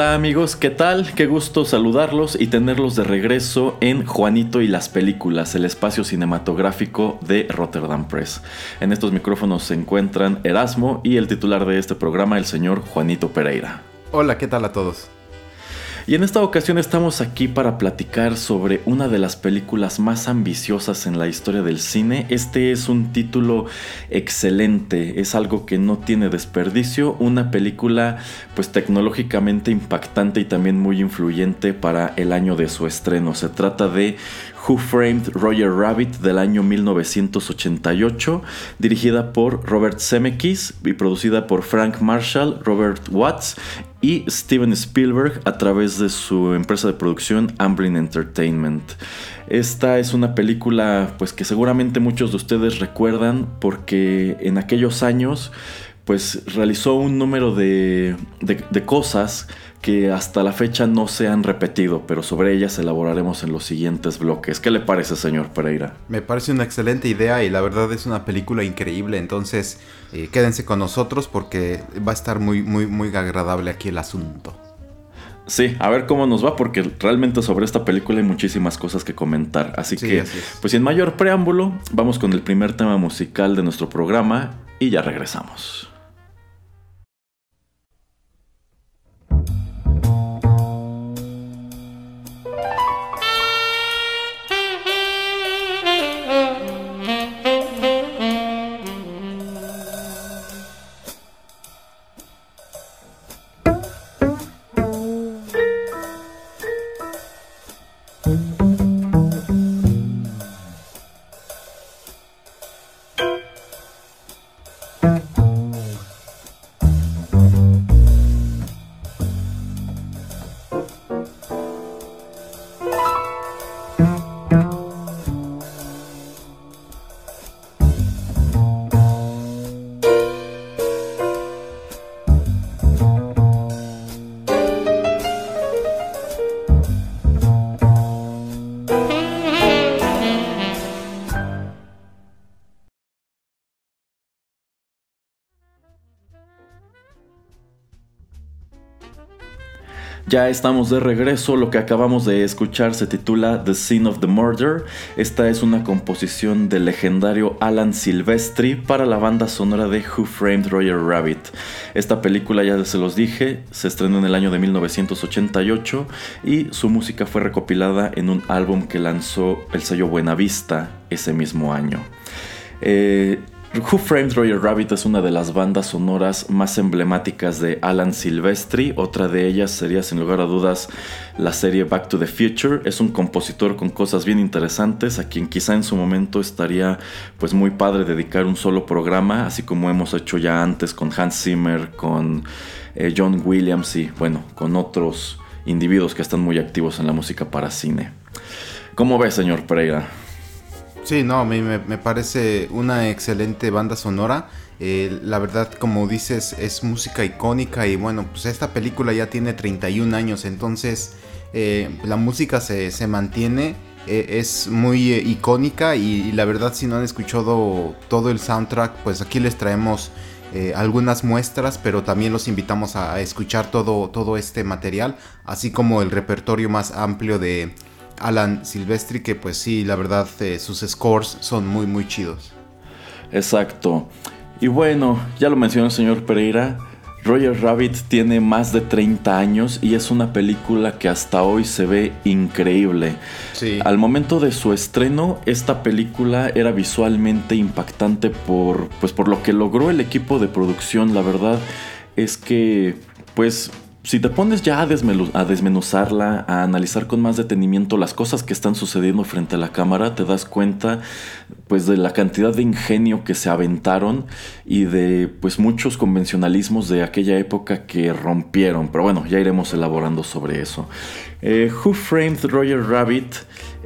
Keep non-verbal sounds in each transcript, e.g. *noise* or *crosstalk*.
Hola amigos, ¿qué tal? Qué gusto saludarlos y tenerlos de regreso en Juanito y las Películas, el espacio cinematográfico de Rotterdam Press. En estos micrófonos se encuentran Erasmo y el titular de este programa, el señor Juanito Pereira. Hola, ¿qué tal a todos? Y en esta ocasión estamos aquí para platicar sobre una de las películas más ambiciosas en la historia del cine. Este es un título excelente, es algo que no tiene desperdicio, una película pues tecnológicamente impactante y también muy influyente para el año de su estreno. Se trata de Who Framed Roger Rabbit del año 1988, dirigida por Robert Zemeckis y producida por Frank Marshall, Robert Watts y Steven Spielberg a través de su empresa de producción Amblin Entertainment. Esta es una película pues que seguramente muchos de ustedes recuerdan porque en aquellos años pues realizó un número de, de, cosas que hasta la fecha no se han repetido, pero sobre ellas elaboraremos en los siguientes bloques. ¿Qué le parece, señor Pereira? Me parece una excelente idea y la verdad es una película increíble, entonces eh, quédense con nosotros porque va a estar muy, muy, muy agradable aquí el asunto. Sí, a ver cómo nos va, porque realmente sobre esta película hay muchísimas cosas que comentar. Así que, pues sin mayor preámbulo, vamos con el primer tema musical de nuestro programa y ya regresamos. Ya estamos de regreso, lo que acabamos de escuchar se titula The Scene of the Murder. Esta es una composición del legendario Alan Silvestri para la banda sonora de Who Framed Roger Rabbit. Esta película, ya se los dije, se estrenó en el año de 1988 y su música fue recopilada en un álbum que lanzó el sello Buenavista ese mismo año. Eh, Who Framed Roger Rabbit es una de las bandas sonoras más emblemáticas de Alan Silvestri. Otra de ellas sería, sin lugar a dudas, la serie Back to the Future. Es un compositor con cosas bien interesantes, a quien quizá en su momento estaría pues muy padre dedicar un solo programa, así como hemos hecho ya antes con Hans Zimmer, con eh, John Williams y bueno, con otros individuos que están muy activos en la música para cine. ¿Cómo ve, señor Pereira? Sí, no, a mí me, parece una excelente banda sonora. Eh, la verdad, como dices, es música icónica y bueno, pues esta película ya tiene 31 años, entonces eh, la música se, mantiene, eh, es muy icónica y, la verdad si no han escuchado todo el soundtrack, pues aquí les traemos algunas muestras, pero también los invitamos a, escuchar todo, todo este material, así como el repertorio más amplio de Alan Silvestri, que pues sí, la verdad, eh, sus scores son muy, muy chidos. Exacto. Y bueno, ya lo mencionó el señor Pereira, Roger Rabbit tiene más de 30 años y es una película que hasta hoy se ve increíble. Al momento de su estreno, esta película era visualmente impactante por, pues, por lo que logró el equipo de producción. La verdad es que, pues, si te pones ya a, desmenuzarla, a analizar con más detenimiento las cosas que están sucediendo frente a la cámara, te das cuenta pues de la cantidad de ingenio que se aventaron y de pues muchos convencionalismos de aquella época que rompieron. Pero bueno, ya iremos elaborando sobre eso. Eh, Who Framed Roger Rabbit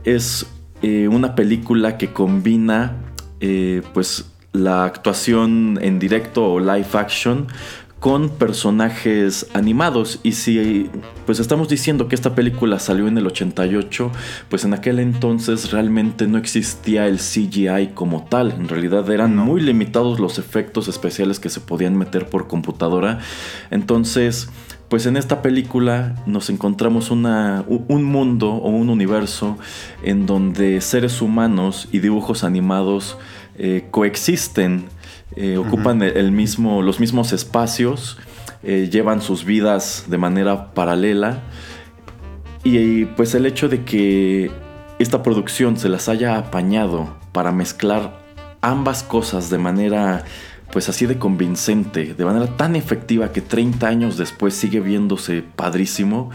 es eh, una película que combina eh, pues la actuación en directo o live action con personajes animados. Y si pues estamos diciendo que esta película salió en el 88, pues en aquel entonces realmente no existía el CGI como tal. En realidad eran muy limitados los efectos especiales que se podían meter por computadora. Entonces, pues en esta película nos encontramos una, un mundo o un universo en donde seres humanos y dibujos animados eh, coexisten eh, ocupan el mismo, los mismos espacios, eh, llevan sus vidas de manera paralela y pues el hecho de que esta producción se las haya apañado para mezclar ambas cosas de manera pues así de convincente, de manera tan efectiva que 30 años después sigue viéndose padrísimo,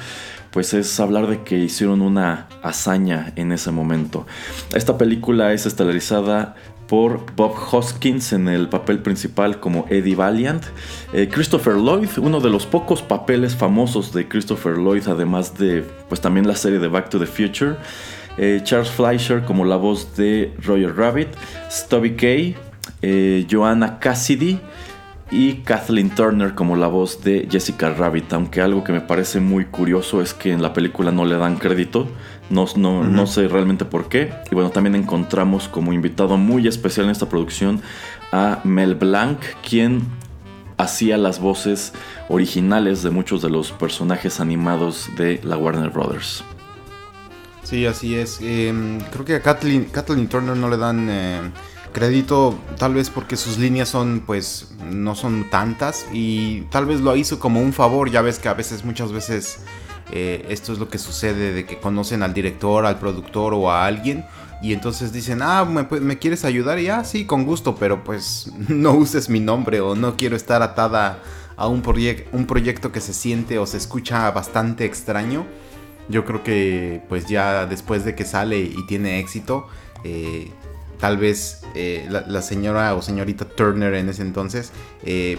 pues es hablar de que hicieron una hazaña en ese momento. Esta película es estelarizada por Bob Hoskins en el papel principal como Eddie Valiant. Eh, Christopher Lloyd, uno de los pocos papeles famosos de Christopher Lloyd, además de pues también la serie de Back to the Future. Eh, Charles Fleischer como la voz de Roger Rabbit. Stubby Kay, eh, Joanna Cassidy y Kathleen Turner como la voz de Jessica Rabbit, aunque algo que me parece muy curioso es que en la película no le dan crédito, no, no, sé realmente por qué. Y bueno, también encontramos como invitado muy especial en esta producción a Mel Blanc, quien hacía las voces originales de muchos de los personajes animados de la Warner Brothers. Sí, así es. Em, creo que a Kathleen, Kathleen Turner no le dan... Eh, crédito tal vez porque sus líneas son pues no son tantas y tal vez lo hizo como un favor ya ves que a veces muchas veces eh, esto es lo que sucede de que conocen al director al productor o a alguien y entonces dicen ah me, quieres ayudar y ah sí con gusto pero pues *laughs* no uses mi nombre o no quiero estar atada a un, proyecto que se siente o se escucha bastante extraño yo creo que pues ya después de que sale y tiene éxito eh, tal vez eh, la, señora o señorita Turner en ese entonces,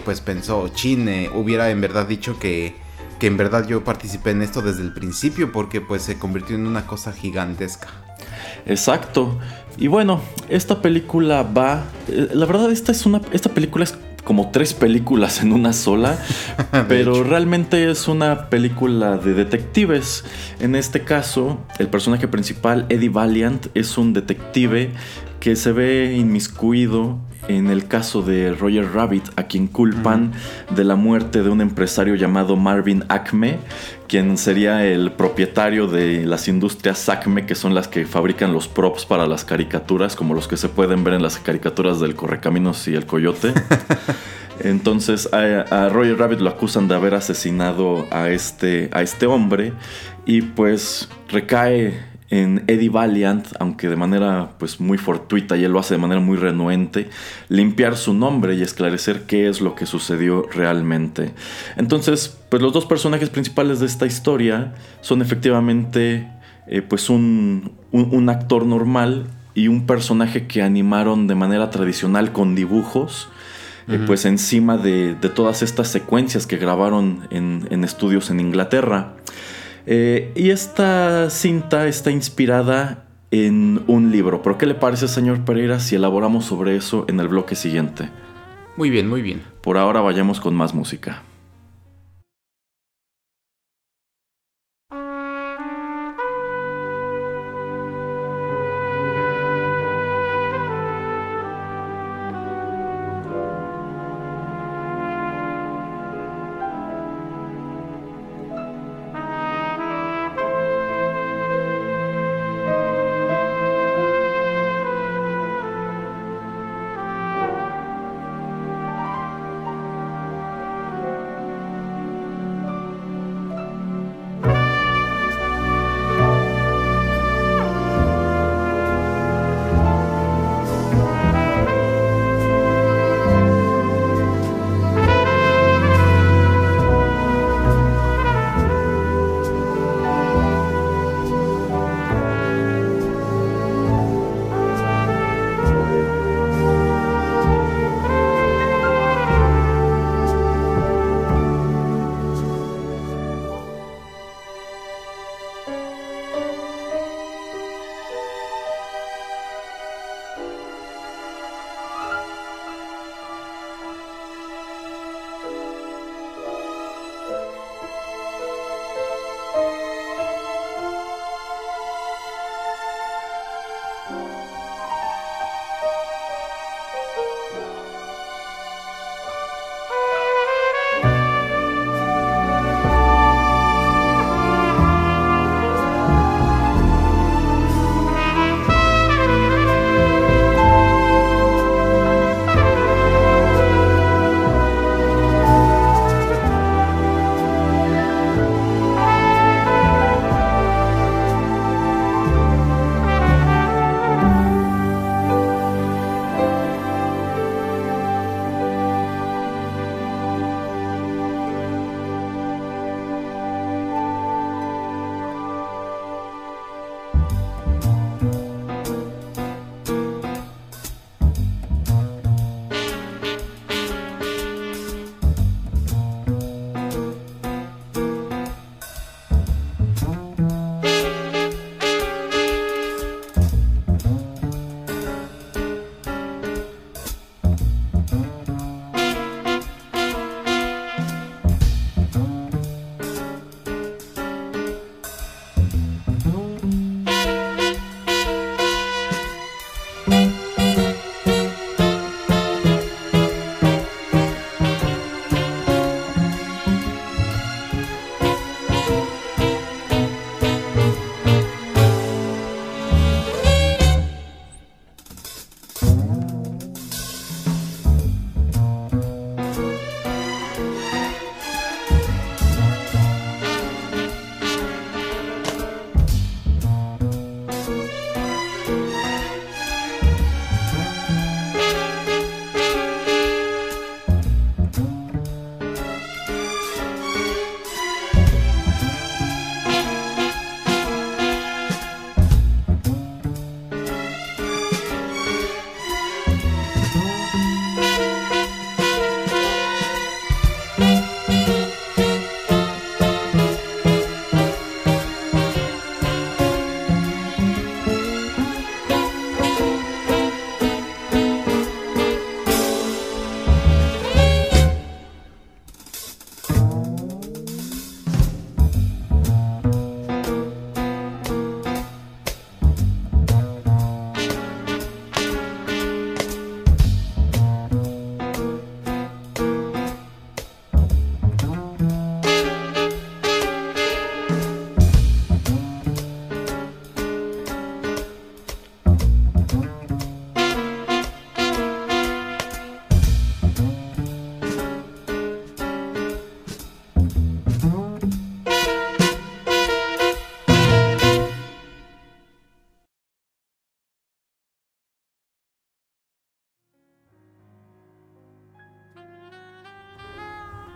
pues pensó, chin, hubiera en verdad dicho que, que en verdad yo participé en esto desde el principio porque pues se convirtió en una cosa gigantesca. Exacto. Y bueno, esta película va, la verdad esta es una, esta película es como tres películas en una sola, *laughs* pero realmente es una película de detectives. En este caso, el personaje principal, Eddie Valiant, es un detective que se ve inmiscuido en el caso de Roger Rabbit, a quien culpan de la muerte de un empresario llamado Marvin Acme, quien sería el propietario de las industrias Acme, que son las que fabrican los props para las caricaturas, como los que se pueden ver en las caricaturas del Correcaminos y el Coyote. *laughs* Entonces a, Roger Rabbit lo acusan de haber asesinado a este, a este hombre y pues recae en Eddie Valiant, aunque de manera pues muy fortuita y él lo hace de manera muy renuente, limpiar su nombre y esclarecer qué es lo que sucedió realmente. Entonces, pues los dos personajes principales de esta historia son efectivamente eh, pues un, actor normal y un personaje que animaron de manera tradicional con dibujos. Eh, pues encima de, todas estas secuencias que grabaron en, en estudios en Inglaterra. Eh, y esta cinta está inspirada en un libro. ¿Pero qué le parece, señor Pereira, si elaboramos sobre eso en el bloque siguiente? Muy bien, muy bien. Por ahora vayamos con más música. Bye.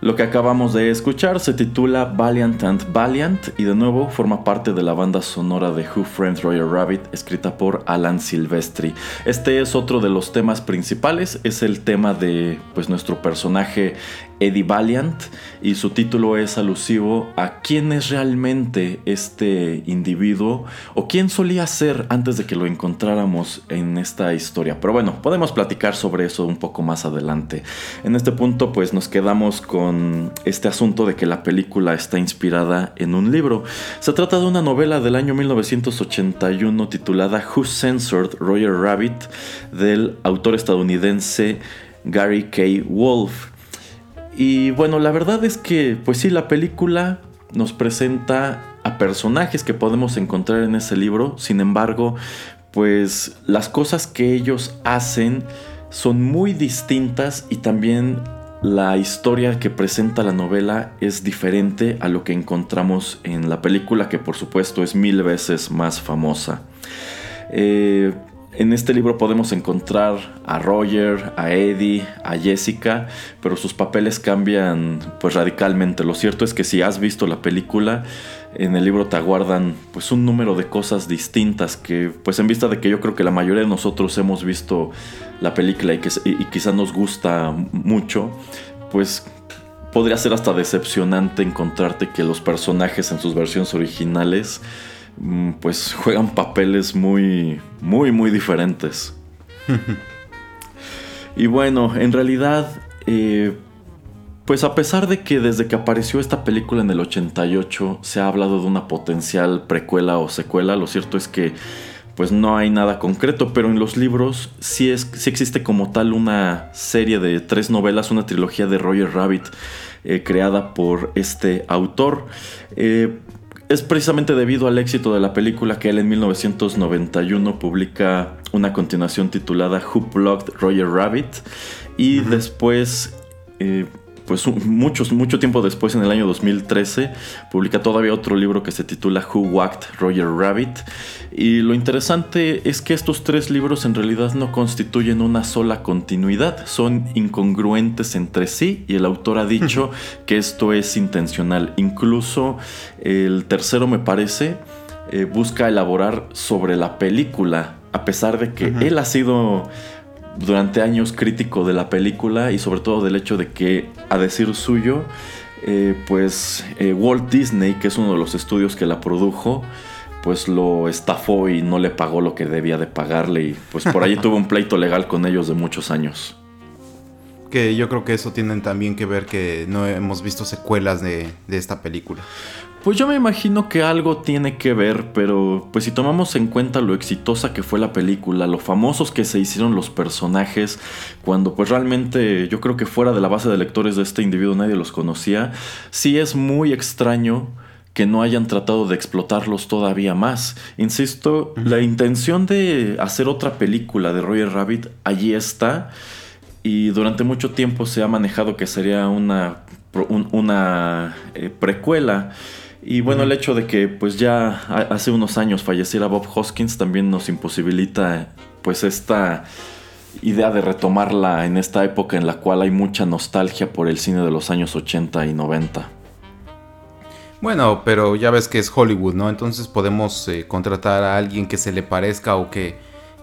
Lo que acabamos de escuchar se titula Valiant and Valiant y de nuevo forma parte de la banda sonora de Who Framed Roger Rabbit escrita por Alan Silvestri. Este es otro de los temas principales, es el tema de pues nuestro personaje Eddie Valiant y su título es alusivo a quién es realmente este individuo o quién solía ser antes de que lo encontráramos en esta historia. Pero bueno, podemos platicar sobre eso un poco más adelante. En este punto pues nos quedamos con este asunto de que la película está inspirada en un libro. Se trata de una novela del año 1981 titulada Who Censored Roger Rabbit del autor estadounidense Gary K. Wolf y bueno, la verdad es que, pues sí, la película nos presenta a personajes que podemos encontrar en ese libro, sin embargo, pues las cosas que ellos hacen son muy distintas y también la historia que presenta la novela es diferente a lo que encontramos en la película, que por supuesto es mil veces más famosa. Eh, en este libro podemos encontrar a Roger, a Eddie, a Jessica, pero sus papeles cambian pues radicalmente. Lo cierto es que si has visto la película, en el libro te aguardan pues un número de cosas distintas que pues en vista de que yo creo que la mayoría de nosotros hemos visto la película y que y quizá nos gusta mucho, pues podría ser hasta decepcionante encontrarte que los personajes en sus versiones originales pues juegan papeles muy, muy, muy diferentes. *laughs* y bueno, en realidad, eh, pues a pesar de que desde que apareció esta película en el 88 se ha hablado de una potencial precuela o secuela, lo cierto es que pues no hay nada concreto, pero en los libros sí, es, sí existe como tal una serie de tres novelas, una trilogía de Roger Rabbit eh, creada por este autor. Eh, es precisamente debido al éxito de la película que él en 1991 publica una continuación titulada Who Plugged Roger Rabbit y después eh, pues muchos, mucho tiempo después, en el año 2013, publica todavía otro libro que se titula Who Whacked Roger Rabbit. Y lo interesante es que estos tres libros en realidad no constituyen una sola continuidad, son incongruentes entre sí y el autor ha dicho que esto es intencional. Incluso el tercero me parece eh, busca elaborar sobre la película, a pesar de que él ha sido durante años crítico de la película y sobre todo del hecho de que, a decir suyo, eh, pues eh, Walt Disney, que es uno de los estudios que la produjo, pues lo estafó y no le pagó lo que debía de pagarle y pues por ahí *laughs* tuvo un pleito legal con ellos de muchos años. Que yo creo que eso tienen también que ver que no hemos visto secuelas de, de esta película. Pues yo me imagino que algo tiene que ver, pero pues si tomamos en cuenta lo exitosa que fue la película, lo famosos que se hicieron los personajes, cuando pues realmente yo creo que fuera de la base de lectores de este individuo nadie los conocía, sí es muy extraño que no hayan tratado de explotarlos todavía más. Insisto, la intención de hacer otra película de Roger Rabbit allí está y durante mucho tiempo se ha manejado que sería una, una eh, precuela. Y bueno, el hecho de que pues ya hace unos años falleciera Bob Hoskins también nos imposibilita pues esta idea de retomarla en esta época en la cual hay mucha nostalgia por el cine de los años 80 y 90. Bueno, pero ya ves que es Hollywood, ¿no? Entonces podemos eh, contratar a alguien que se le parezca o que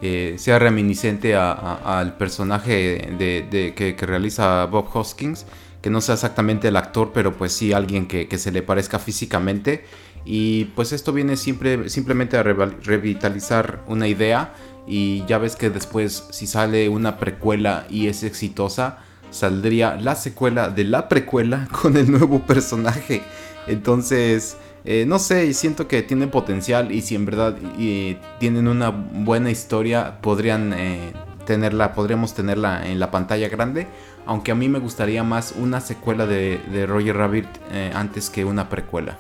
eh, sea reminiscente al personaje de, que, que, realiza Bob Hoskins que no sea exactamente el actor, pero pues sí alguien que, se le parezca físicamente. Y pues esto viene simplemente a revitalizar una idea. Y ya ves que después, si sale una precuela y es exitosa, saldría la secuela de la precuela *laughs* con el nuevo personaje. Entonces, eh, no sé, siento que tiene potencial y si en verdad tienen una buena historia, podrían eh, tenerla, podríamos tenerla en la pantalla grande. Aunque a mí me gustaría más una secuela de, Roger Rabbit eh, antes que una precuela.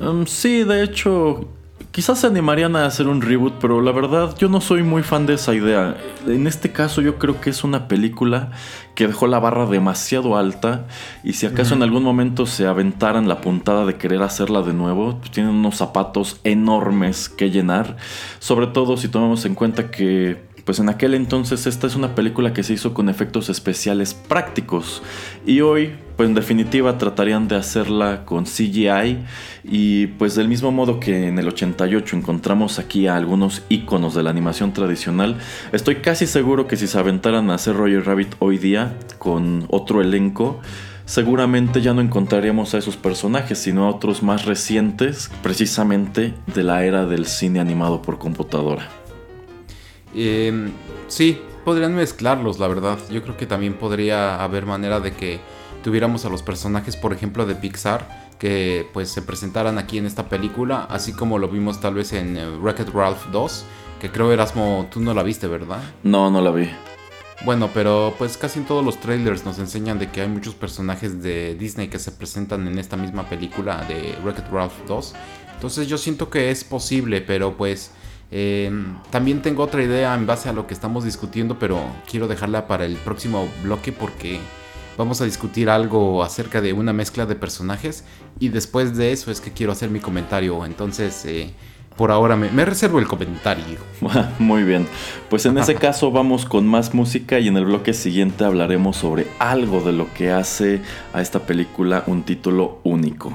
Um, sí, de hecho, quizás se animarían a hacer un reboot, pero la verdad yo no soy muy fan de esa idea. En este caso yo creo que es una película que dejó la barra demasiado alta y si acaso en algún momento se aventaran la puntada de querer hacerla de nuevo, pues tienen unos zapatos enormes que llenar, sobre todo si tomamos en cuenta que pues en aquel entonces esta es una película que se hizo con efectos especiales prácticos y hoy pues en definitiva tratarían de hacerla con CGI y pues del mismo modo que en el 88 encontramos aquí a algunos iconos de la animación tradicional, estoy casi seguro que si se aventaran a hacer Roger Rabbit hoy día con otro elenco, seguramente ya no encontraríamos a esos personajes, sino a otros más recientes, precisamente de la era del cine animado por computadora. Eh, sí, podrían mezclarlos, la verdad. Yo creo que también podría haber manera de que tuviéramos a los personajes, por ejemplo, de Pixar, que pues se presentaran aquí en esta película, así como lo vimos tal vez en eh, Wreck-It Ralph 2, que creo Erasmo, tú no la viste, ¿verdad? No, no la vi. Bueno, pero pues casi en todos los trailers nos enseñan de que hay muchos personajes de Disney que se presentan en esta misma película de Wreck-It Ralph 2. Entonces yo siento que es posible, pero pues Em, también tengo otra idea en base a lo que estamos discutiendo, pero quiero dejarla para el próximo bloque porque vamos a discutir algo acerca de una mezcla de personajes y después de eso es que quiero hacer mi comentario. Entonces, eh, por ahora me, me, reservo el comentario. *laughs* Muy bien, pues en ese *laughs* caso vamos con más música y en el bloque siguiente hablaremos sobre algo de lo que hace a esta película un título único.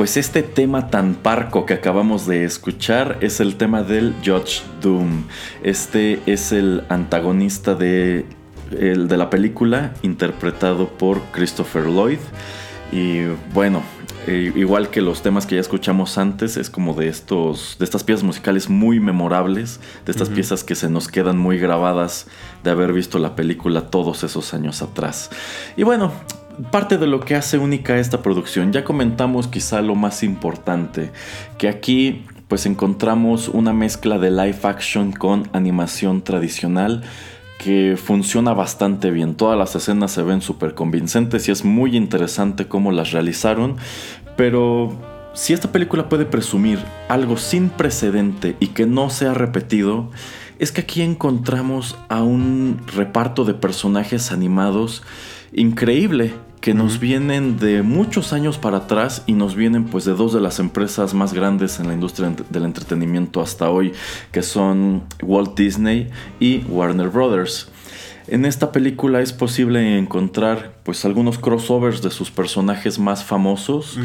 Pues este tema tan parco que acabamos de escuchar es el tema del Judge Doom. Este es el antagonista de, el de la película, interpretado por Christopher Lloyd. Y bueno, eh, igual que los temas que ya escuchamos antes, es como de estos, de estas piezas musicales muy memorables, de estas piezas que se nos quedan muy grabadas de haber visto la película todos esos años atrás. Y bueno, parte de lo que hace única esta producción, ya comentamos quizá lo más importante, que aquí pues encontramos una mezcla de live action con animación tradicional que funciona bastante bien. Todas las escenas se ven súper convincentes y es muy interesante cómo las realizaron. Pero si esta película puede presumir algo sin precedente y que no se ha repetido, es que aquí encontramos a un reparto de personajes animados increíble que nos vienen de muchos años para atrás y nos vienen pues de dos de las empresas más grandes en la industria del entretenimiento hasta hoy, que son Walt Disney y Warner Brothers. En esta película es posible encontrar pues algunos crossovers de sus personajes más famosos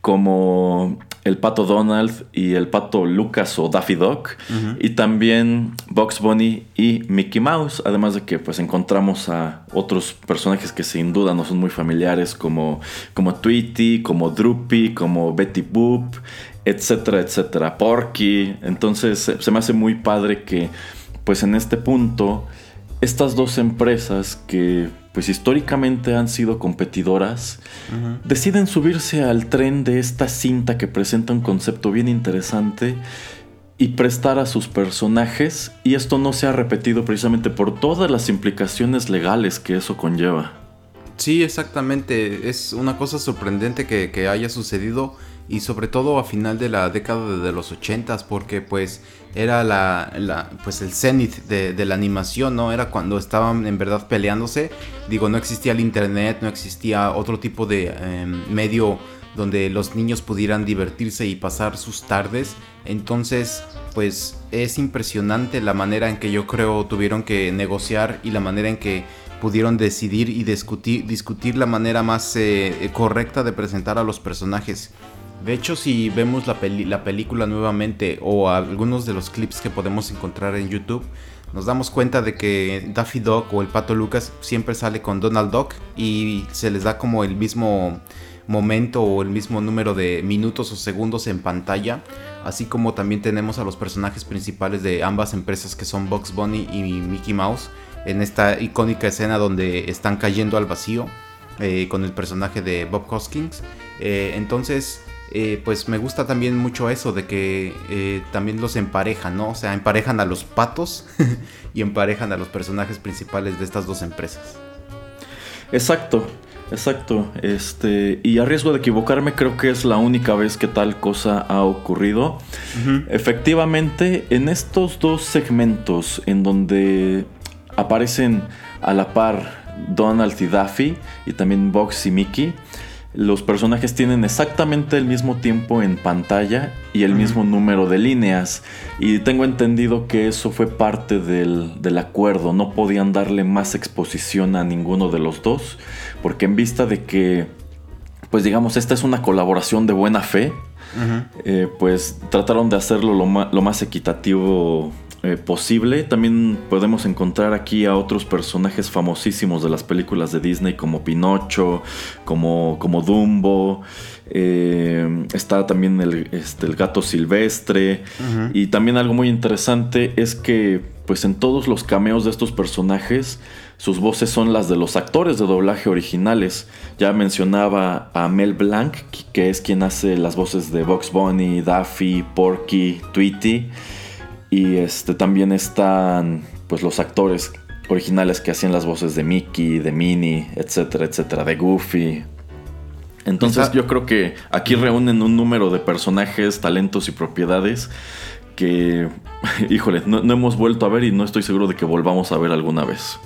como el pato Donald y el pato Lucas o Daffy Duck y también Bugs Bunny y Mickey Mouse, además de que pues encontramos a otros personajes que sin duda no son muy familiares como como Tweety, como Droopy, como Betty Boop, etcétera, etcétera, Porky. Entonces se me hace muy padre que pues en este punto estas dos empresas que pues históricamente han sido competidoras, deciden subirse al tren de esta cinta que presenta un concepto bien interesante y prestar a sus personajes y esto no se ha repetido precisamente por todas las implicaciones legales que eso conlleva. Sí, exactamente. Es una cosa sorprendente que, que haya sucedido y sobre todo a final de la década de los 80 porque pues era la, pues el cenit de, la animación, ¿no? Era cuando estaban en verdad peleándose. Digo, no existía el internet, no existía otro tipo de em, medio donde los niños pudieran divertirse y pasar sus tardes. Entonces, pues es impresionante la manera en que yo creo tuvieron que negociar y la manera en que pudieron decidir y discutir, discutir la manera más eh, correcta de presentar a los personajes. De hecho, si vemos la, la película nuevamente o algunos de los clips que podemos encontrar en YouTube, nos damos cuenta de que Daffy Duck o el Pato Lucas siempre sale con Donald Duck y se les da como el mismo momento o el mismo número de minutos o segundos en pantalla, así como también tenemos a los personajes principales de ambas empresas que son Bugs Bunny y Mickey Mouse en esta icónica escena donde están cayendo al vacío eh, con el personaje de Bob Hoskins. Eh, entonces eh, pues me gusta también mucho eso de que eh, también los emparejan, ¿no? O sea, emparejan a los patos *laughs* y emparejan a los personajes principales de estas dos empresas. Exacto, exacto. Este, y a riesgo de equivocarme, creo que es la única vez que tal cosa ha ocurrido. Efectivamente, en estos dos segmentos en donde aparecen a la par Donald y Daffy y también Box y Mickey, los personajes tienen exactamente el mismo tiempo en pantalla y el mismo número de líneas. Y tengo entendido que eso fue parte del, acuerdo. No podían darle más exposición a ninguno de los dos. Porque en vista de que, pues digamos, esta es una colaboración de buena fe, eh, pues trataron de hacerlo lo más equitativo eh, posible. También podemos encontrar aquí a otros personajes famosísimos de las películas de Disney como Pinocho, como, como Dumbo. Eh, está también el, este, el, gato silvestre. Y también algo muy interesante es que pues en todos los cameos de estos personajes sus voces son las de los actores de doblaje originales. Ya mencionaba a Mel Blanc, que es quien hace las voces de Box Bunny, Daffy, Porky, Tweety. Y este, también están pues, los actores originales que hacían las voces de Mickey, de Minnie, etcétera, etcétera, de Goofy. Entonces yo creo que aquí reúnen un número de personajes, talentos y propiedades que, *laughs* híjole, no, hemos vuelto a ver y no estoy seguro de que volvamos a ver alguna vez.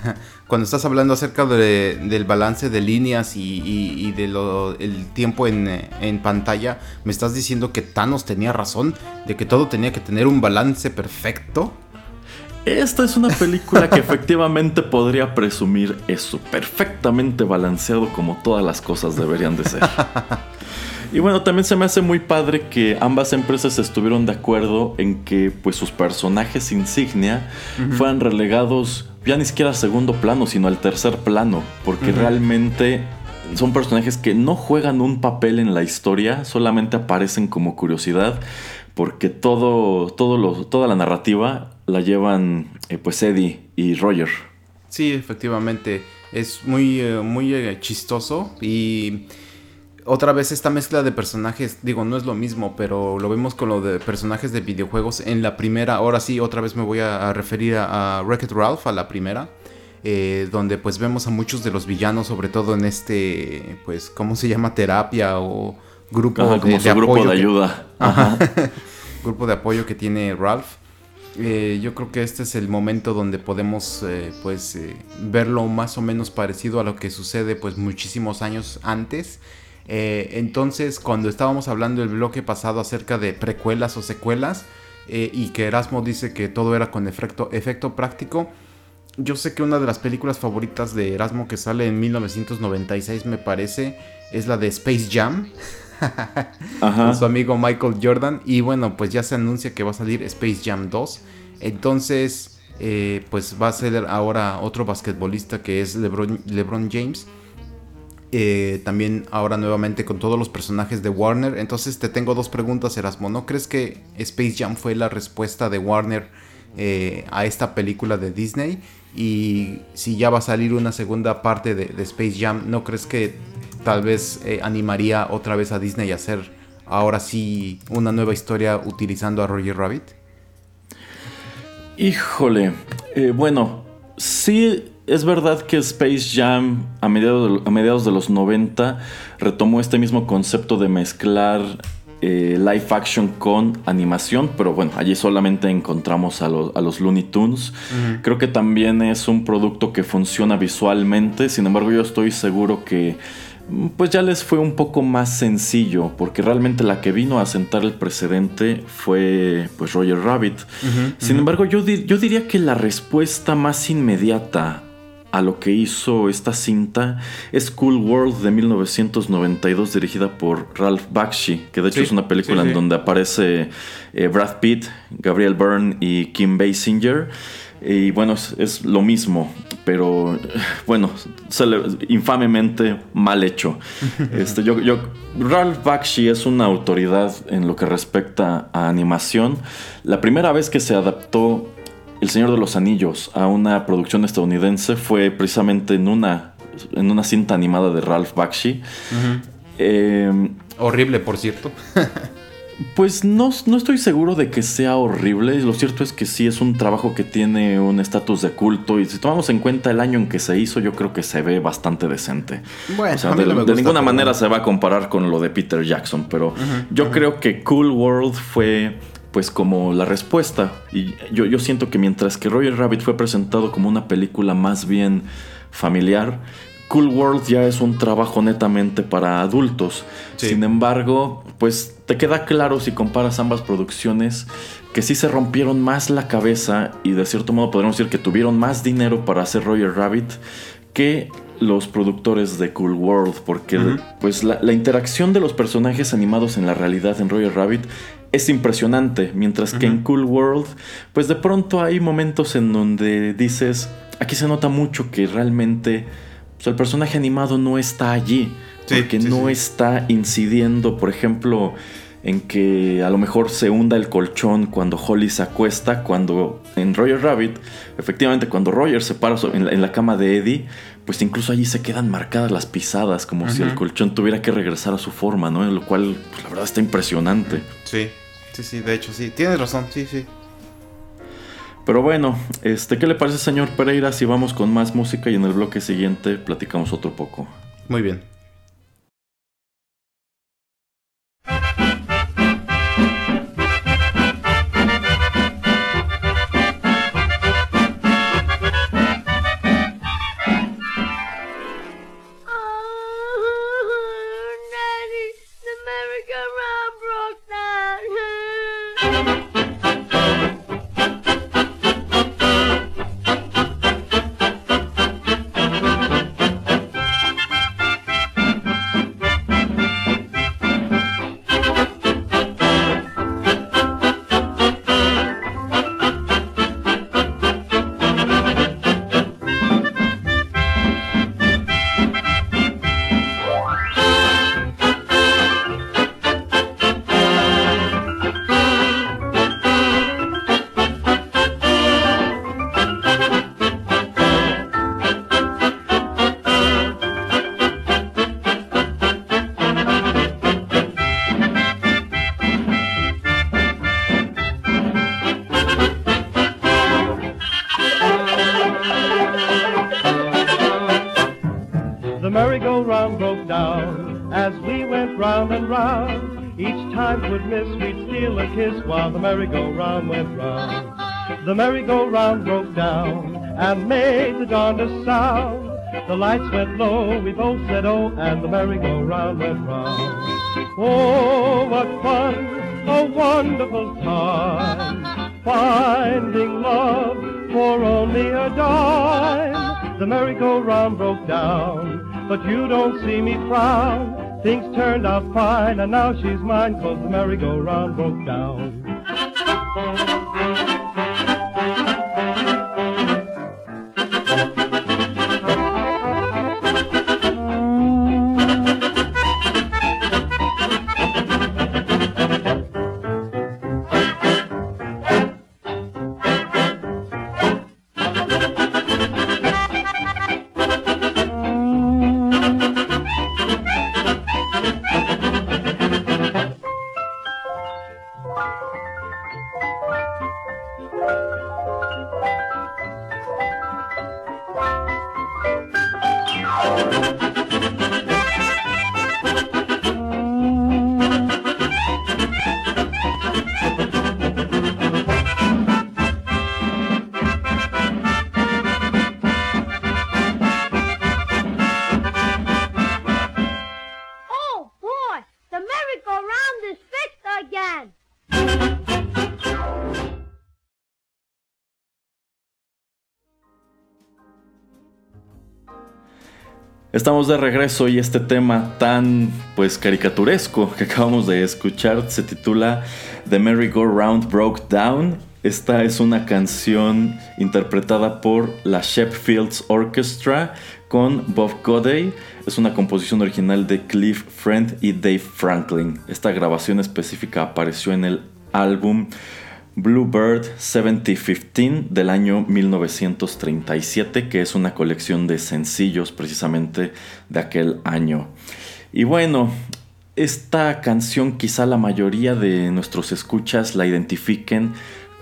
*laughs* Cuando estás hablando acerca del balance de líneas y, del el tiempo en, en, pantalla, ¿me estás diciendo que Thanos tenía razón? ¿De que todo tenía que tener un balance perfecto? Esta es una película que efectivamente podría presumir eso, perfectamente balanceado como todas las cosas deberían de ser. Y bueno, también se me hace muy padre que ambas empresas estuvieron de acuerdo en que pues sus personajes insignia fueran relegados ya ni siquiera al segundo plano, sino al tercer plano, porque realmente son personajes que no juegan un papel en la historia, solamente aparecen como curiosidad, porque todo, todo toda la narrativa la llevan eh, pues Eddie y Roger. Sí, efectivamente, es muy, eh, muy eh, chistoso y otra vez esta mezcla de personajes, digo, no es lo mismo, pero lo vemos con lo de personajes de videojuegos. En la primera, ahora sí, otra vez me voy a, referir a, a Wreck-It Ralph, a la primera. Eh, donde pues vemos a muchos de los villanos, sobre todo en este, pues, ¿cómo se llama? Terapia o grupo de, grupo de ayuda. *laughs* grupo de apoyo que tiene Ralph. Eh, yo creo que este es el momento donde podemos eh, pues verlo más o menos parecido a lo que sucede pues muchísimos años antes eh, entonces, cuando estábamos hablando el bloque pasado acerca de precuelas o secuelas, eh, y que Erasmo dice que todo era con efecto, efecto práctico, yo sé que una de las películas favoritas de Erasmo que sale en 1996, me parece, es la de Space Jam. *laughs* con su amigo Michael Jordan. Y bueno, pues ya se anuncia que va a salir Space Jam 2. Entonces, eh, pues va a ser ahora otro basquetbolista que es LeBron James. Eh, también ahora nuevamente con todos los personajes de Warner. Entonces te tengo dos preguntas, Erasmo. ¿No crees que Space Jam fue la respuesta de Warner eh, a esta película de Disney? Y si ya va a salir una segunda parte de, Space Jam, ¿no crees que tal vez eh, animaría otra vez a Disney a hacer ahora sí una nueva historia utilizando a Roger Rabbit? Híjole, bueno, sí es verdad que Space Jam a mediados de, a mediados de los 90 retomó este mismo concepto de mezclar eh, live action con animación, pero bueno, allí solamente encontramos a, los Looney Tunes. Creo que también es un producto que funciona visualmente, sin embargo yo estoy seguro que mm, pues ya les fue un poco más sencillo, porque realmente la que vino a sentar el precedente fue pues Roger Rabbit. Sin embargo, yo, yo diría que la respuesta más inmediata a lo que hizo esta cinta es Cool World de 1992 dirigida por Ralph Bakshi, que de hecho es una película en donde aparece eh, Brad Pitt, Gabriel Byrne y Kim Basinger. Y bueno, es, lo mismo, pero *laughs* bueno, infamemente mal hecho. *laughs* Este, yo, yo, Ralph Bakshi es una autoridad en lo que respecta a animación. La primera vez que se adaptó el Señor de los Anillos a una producción estadounidense fue precisamente en una, en una cinta animada de Ralph Bakshi. Em, horrible, por cierto. *laughs* Pues no, no, estoy seguro de que sea horrible. Lo cierto es que sí es un trabajo que tiene un estatus de culto. Y si tomamos en cuenta el año en que se hizo, yo creo que se ve bastante decente. Bueno, de, ninguna manera se va a comparar con lo de Peter Jackson. Pero yo creo que Cool World fue pues como la respuesta. Y yo, yo siento que mientras que Roger Rabbit fue presentado como una película más bien familiar, Cool World ya es un trabajo netamente para adultos. Sin embargo, pues te queda claro si comparas ambas producciones que sí se rompieron más la cabeza y de cierto modo podríamos decir que tuvieron más dinero para hacer Roger Rabbit que los productores de Cool World, porque pues la, la, interacción de los personajes animados en la realidad en Roger Rabbit es impresionante, mientras que en Cool World, pues de pronto hay momentos en donde dices, aquí se nota mucho que realmente pues, el personaje animado no está allí, porque no está incidiendo, por ejemplo, en que a lo mejor se hunda el colchón cuando Holly se acuesta, cuando en Roger Rabbit, efectivamente cuando Roger se para en la, cama de Eddie, pues incluso allí se quedan marcadas las pisadas, como si el colchón tuviera que regresar a su forma, ¿no? Lo cual, pues la verdad está impresionante. Sí. Sí, sí, de hecho, sí. Tienes razón, sí, sí. Pero bueno, este, ¿qué le parece, señor Pereira, si vamos con más música y en el bloque siguiente platicamos otro poco? Muy bien. Round. Each time would miss, we'd steal a kiss while the merry-go-round went round. The merry-go-round broke down and made the darndest sound. The lights went low, we both said oh, and the merry-go-round went round. Oh, what fun, a wonderful time, finding love for only a dime. The merry-go-round broke down, but you don't see me frown. Things turned out fine, and now she's mine, cause the merry-go-round broke down. Estamos de regreso y este tema tan pues caricaturesco que acabamos de escuchar se titula The Merry-Go-Round Broke Down. Esta es una canción interpretada por la Sheffields Orchestra con Bob Godey. Es una composición original de Cliff Friend y Dave Franklin. Esta grabación específica apareció en el álbum Bluebird 7015 del año 1937, que es una colección de sencillos precisamente de aquel año. Y bueno, esta canción quizá la mayoría de nuestros escuchas la identifiquen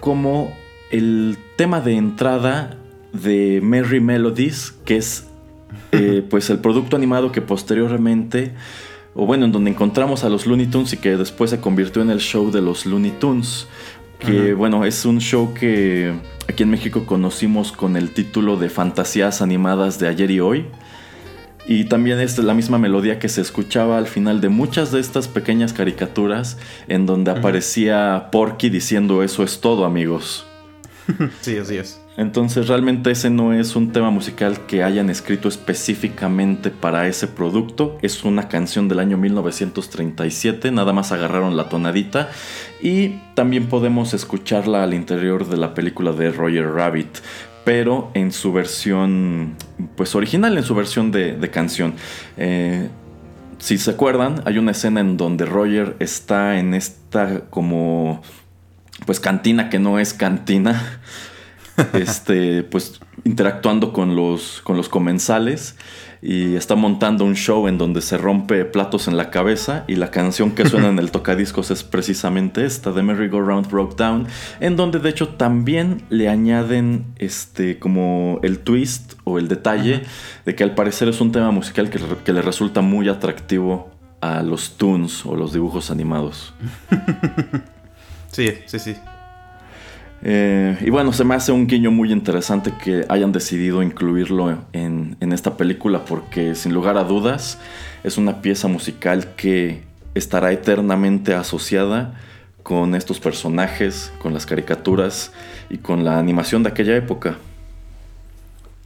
como el tema de entrada de Merry Melodies, que es eh, *laughs* pues el producto animado que posteriormente, o bueno, en donde encontramos a los Looney Tunes y que después se convirtió en el show de los Looney Tunes que bueno, es un show que aquí en México conocimos con el título de Fantasías Animadas de ayer y hoy. Y también es la misma melodía que se escuchaba al final de muchas de estas pequeñas caricaturas en donde aparecía Porky diciendo eso es todo amigos. *laughs* sí, así es. Entonces realmente ese no es un tema musical que hayan escrito específicamente para ese producto. Es una canción del año 1937, nada más agarraron la tonadita y también podemos escucharla al interior de la película de Roger Rabbit pero en su versión, pues original, en su versión de, canción. Eh, si se acuerdan, hay una escena en donde Roger está en esta como, pues cantina que no es cantina, este, pues interactuando con los, con los comensales y está montando un show en donde se rompe platos en la cabeza y la canción que suena en el *laughs* tocadiscos es precisamente esta de Merry Go Round Broke Down en donde de hecho también le añaden este como el twist o el detalle de que al parecer es un tema musical que, que le resulta muy atractivo a los toons o los dibujos animados. *laughs* sí, sí, sí. Eh, y bueno, se me hace un guiño muy interesante que hayan decidido incluirlo en, esta película porque sin lugar a dudas es una pieza musical que estará eternamente asociada con estos personajes, con las caricaturas y con la animación de aquella época.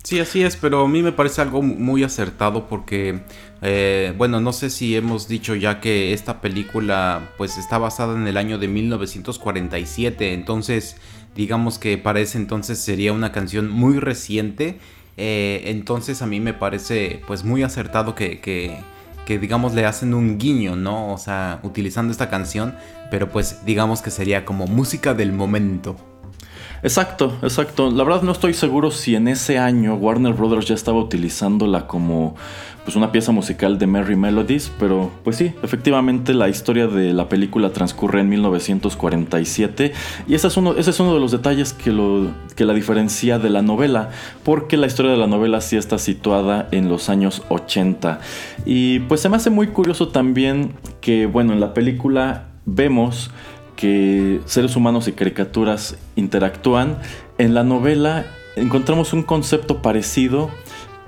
Sí, así es, pero a mí me parece algo muy acertado porque, eh, bueno, no sé si hemos dicho ya que esta película pues está basada en el año de 1947, entonces digamos que para ese entonces sería una canción muy reciente. Eh, entonces a mí me parece pues muy acertado que, que, digamos le hacen un guiño, ¿no? O sea, utilizando esta canción, pero pues digamos que sería como música del momento. Exacto, exacto. La verdad no estoy seguro si en ese año Warner Brothers ya estaba utilizándola como pues una pieza musical de Merry Melodies, pero pues sí, efectivamente la historia de la película transcurre en 1947 y ese es uno, ese es uno de los detalles que, lo, que la diferencia de la novela, porque la historia de la novela sí está situada en los años 80. Y pues se me hace muy curioso también que, bueno, en la película vemos que seres humanos y caricaturas interactúan. En la novela encontramos un concepto parecido,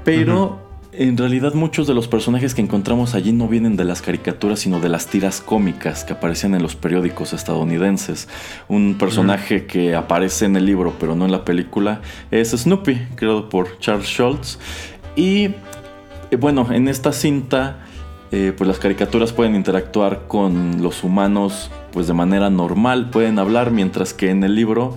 pero en realidad muchos de los personajes que encontramos allí no vienen de las caricaturas, sino de las tiras cómicas que aparecían en los periódicos estadounidenses. Un personaje que aparece en el libro, pero no en la película, es Snoopy, creado por Charles Schultz. Y eh, bueno, en esta cinta, eh, pues las caricaturas pueden interactuar con los humanos pues de manera normal, pueden hablar, mientras que en el libro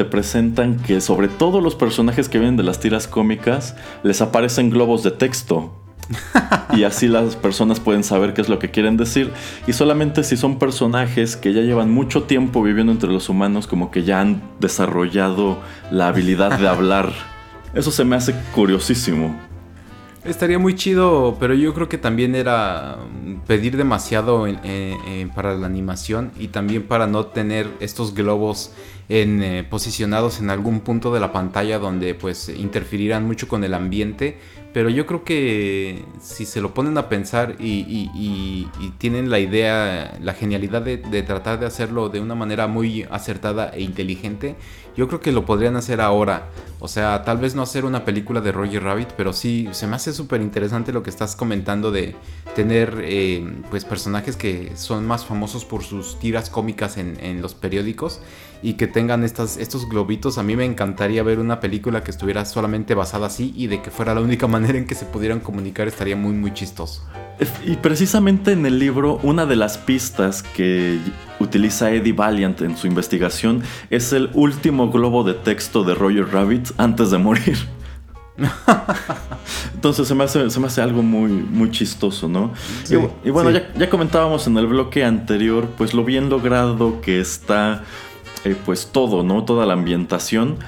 te presentan que sobre todo los personajes que vienen de las tiras cómicas les aparecen globos de texto. *laughs* y así las personas pueden saber qué es lo que quieren decir. Y solamente si son personajes que ya llevan mucho tiempo viviendo entre los humanos, como que ya han desarrollado la habilidad de hablar. *laughs* Eso se me hace curiosísimo. Estaría muy chido, pero yo creo que también era pedir demasiado para la animación y también para no tener estos globos en, eh, posicionados en algún punto de la pantalla donde pues interferirán mucho con el ambiente pero yo creo que si se lo ponen a pensar y, tienen la idea, la genialidad de, tratar de hacerlo de una manera muy acertada e inteligente, yo creo que lo podrían hacer ahora. O sea, tal vez no hacer una película de Roger Rabbit, pero sí, se me hace súper interesante lo que estás comentando de tener eh, pues personajes que son más famosos por sus tiras cómicas en, en los periódicos y que tengan estas, estos globitos. A mí me encantaría ver una película que estuviera solamente basada así y de que fuera la única *laughs* manera en que se pudieran comunicar estaría muy muy chistoso. Y precisamente en el libro, una de las pistas que utiliza Eddie Valiant en su investigación es el último globo de texto de Roger Rabbit antes de morir. *laughs* Entonces se me, hace, se me hace algo muy, muy chistoso, ¿no? y, bueno, ya, ya comentábamos en el bloque anterior, pues lo bien logrado que está eh, pues todo, ¿no? Toda la ambientación.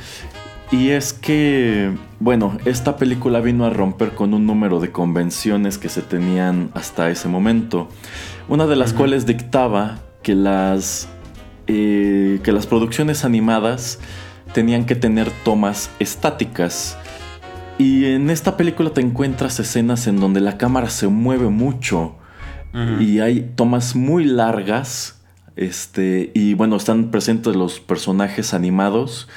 Y es que, bueno, esta película vino a romper con un número de convenciones que se tenían hasta ese momento. Una de las cuales dictaba que las, eh, que las producciones animadas tenían que tener tomas estáticas. Y en esta película te encuentras escenas en donde la cámara se mueve mucho y hay tomas muy largas este, y bueno, están presentes los personajes animados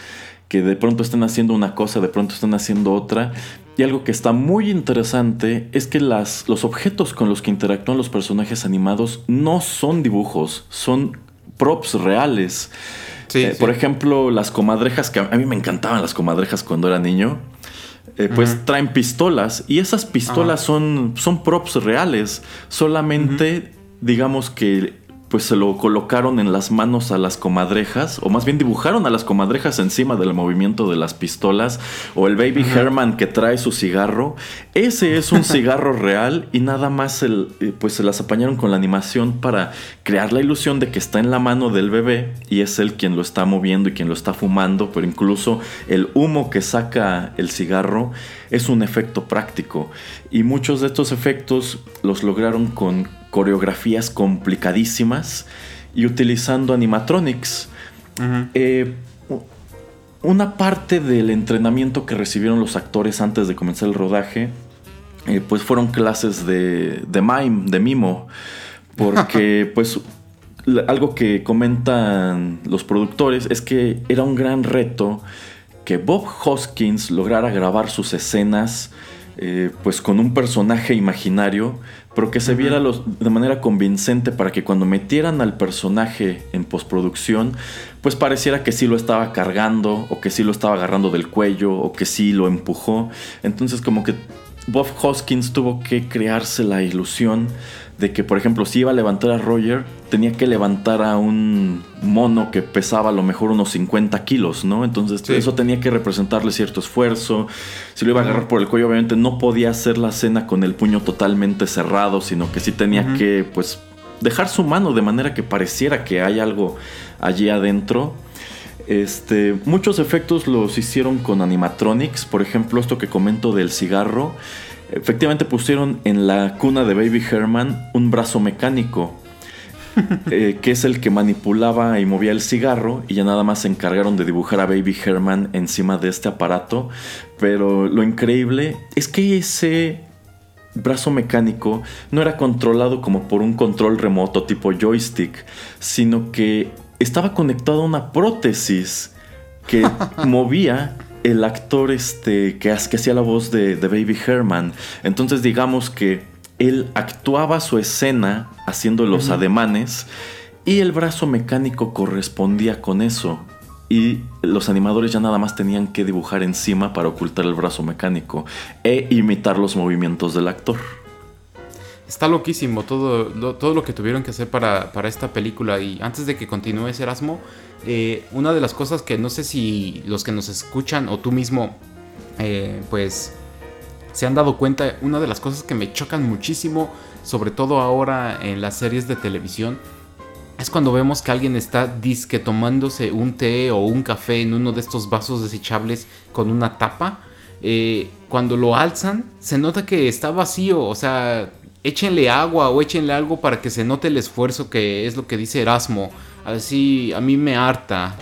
que de pronto están haciendo una cosa, de pronto están haciendo otra. Y algo que está muy interesante es que las, los objetos con los que interactúan los personajes animados no son dibujos, son props reales. Eh, por ejemplo, las comadrejas, que a mí me encantaban las comadrejas cuando era niño. Eh, pues traen pistolas y esas pistolas son, son props reales. Solamente, digamos que pues se lo colocaron en las manos a las comadrejas, o más bien dibujaron a las comadrejas encima del movimiento de las pistolas, o el Baby Herman que trae su cigarro. Ese es un *laughs* cigarro real y nada más el, eh, pues se las apañaron con la animación para crear la ilusión de que está en la mano del bebé y es él quien lo está moviendo y quien lo está fumando, pero incluso el humo que saca el cigarro es un efecto práctico. Y muchos de estos efectos los lograron con coreografías complicadísimas y utilizando animatronics. Eh, una parte del entrenamiento que recibieron los actores antes de comenzar el rodaje, eh, pues fueron clases de, de mime, de mimo, porque *laughs* *laughs* pues algo que comentan los productores es que era un gran reto que Bob Hoskins lograra grabar sus escenas eh, pues con un personaje imaginario, pero que se viera de manera convincente para que cuando metieran al personaje en postproducción, pues pareciera que sí lo estaba cargando, o que sí lo estaba agarrando del cuello, o que sí lo empujó. Entonces como que Bob Hoskins tuvo que crearse la ilusión de que, por ejemplo, si iba a levantar a Roger, tenía que levantar a un mono que pesaba a lo mejor unos 50 kilos, ¿no? Entonces eso tenía que representarle cierto esfuerzo. Si lo iba a agarrar por el cuello, obviamente no podía hacer la cena con el puño totalmente cerrado, sino que sí tenía que, pues, dejar su mano de manera que pareciera que hay algo allí adentro. Este, muchos efectos los hicieron con animatronics, por ejemplo, esto que comento del cigarro. Efectivamente pusieron en la cuna de Baby Herman un brazo mecánico, *laughs* eh, que es el que manipulaba y movía el cigarro, y ya nada más se encargaron de dibujar a Baby Herman encima de este aparato. Pero lo increíble es que ese brazo mecánico no era controlado como por un control remoto tipo joystick, sino que estaba conectado a una prótesis que *laughs* movía el actor este, que, hacía la voz de, Baby Herman. Entonces digamos que él actuaba su escena haciendo los ademanes y el brazo mecánico correspondía con eso. Y los animadores ya nada más tenían que dibujar encima para ocultar el brazo mecánico e imitar los movimientos del actor. Está loquísimo todo lo, todo lo que tuvieron que hacer para, esta película. Y antes de que continúes, Erasmo, eh, una de las cosas que no sé si los que nos escuchan o tú mismo, eh, pues se han dado cuenta, una de las cosas que me chocan muchísimo, sobre todo ahora en las series de televisión, es cuando vemos que alguien está disque tomándose un té o un café en uno de estos vasos desechables con una tapa. Eh, cuando lo alzan, se nota que está vacío, o sea, échenle agua o échenle algo para que se note el esfuerzo que es lo que dice Erasmo. Así a mí me harta.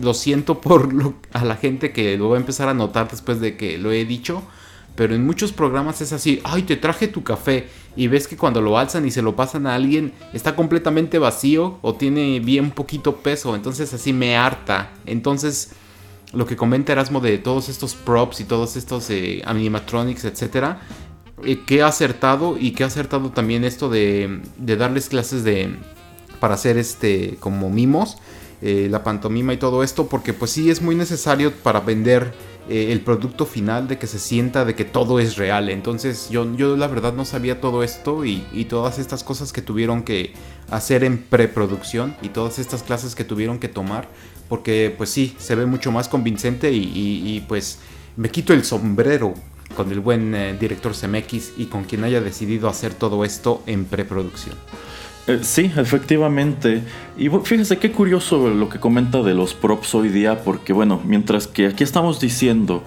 Lo siento por a la gente que lo va a empezar a notar después de que lo he dicho. Pero en muchos programas es así, ay, te traje tu café. Y ves que cuando lo alzan y se lo pasan a alguien, está completamente vacío o tiene bien poquito peso. Entonces así me harta. Entonces, lo que comenta Erasmo de todos estos props y todos estos eh, animatronics, etcétera, eh, que ha acertado y que ha acertado también esto de, darles clases de para hacer este como mimos, eh, la pantomima y todo esto, porque pues sí es muy necesario para vender eh, el producto final de que se sienta de que todo es real. Entonces yo, yo la verdad no sabía todo esto y, todas estas cosas que tuvieron que hacer en preproducción y todas estas clases que tuvieron que tomar, porque pues sí, se ve mucho más convincente y pues me quito el sombrero con el buen eh, director CMX y con quien haya decidido hacer todo esto en preproducción. Eh, sí, efectivamente. Y fíjese qué curioso lo que comenta de los props hoy día, porque bueno, mientras que aquí estamos diciendo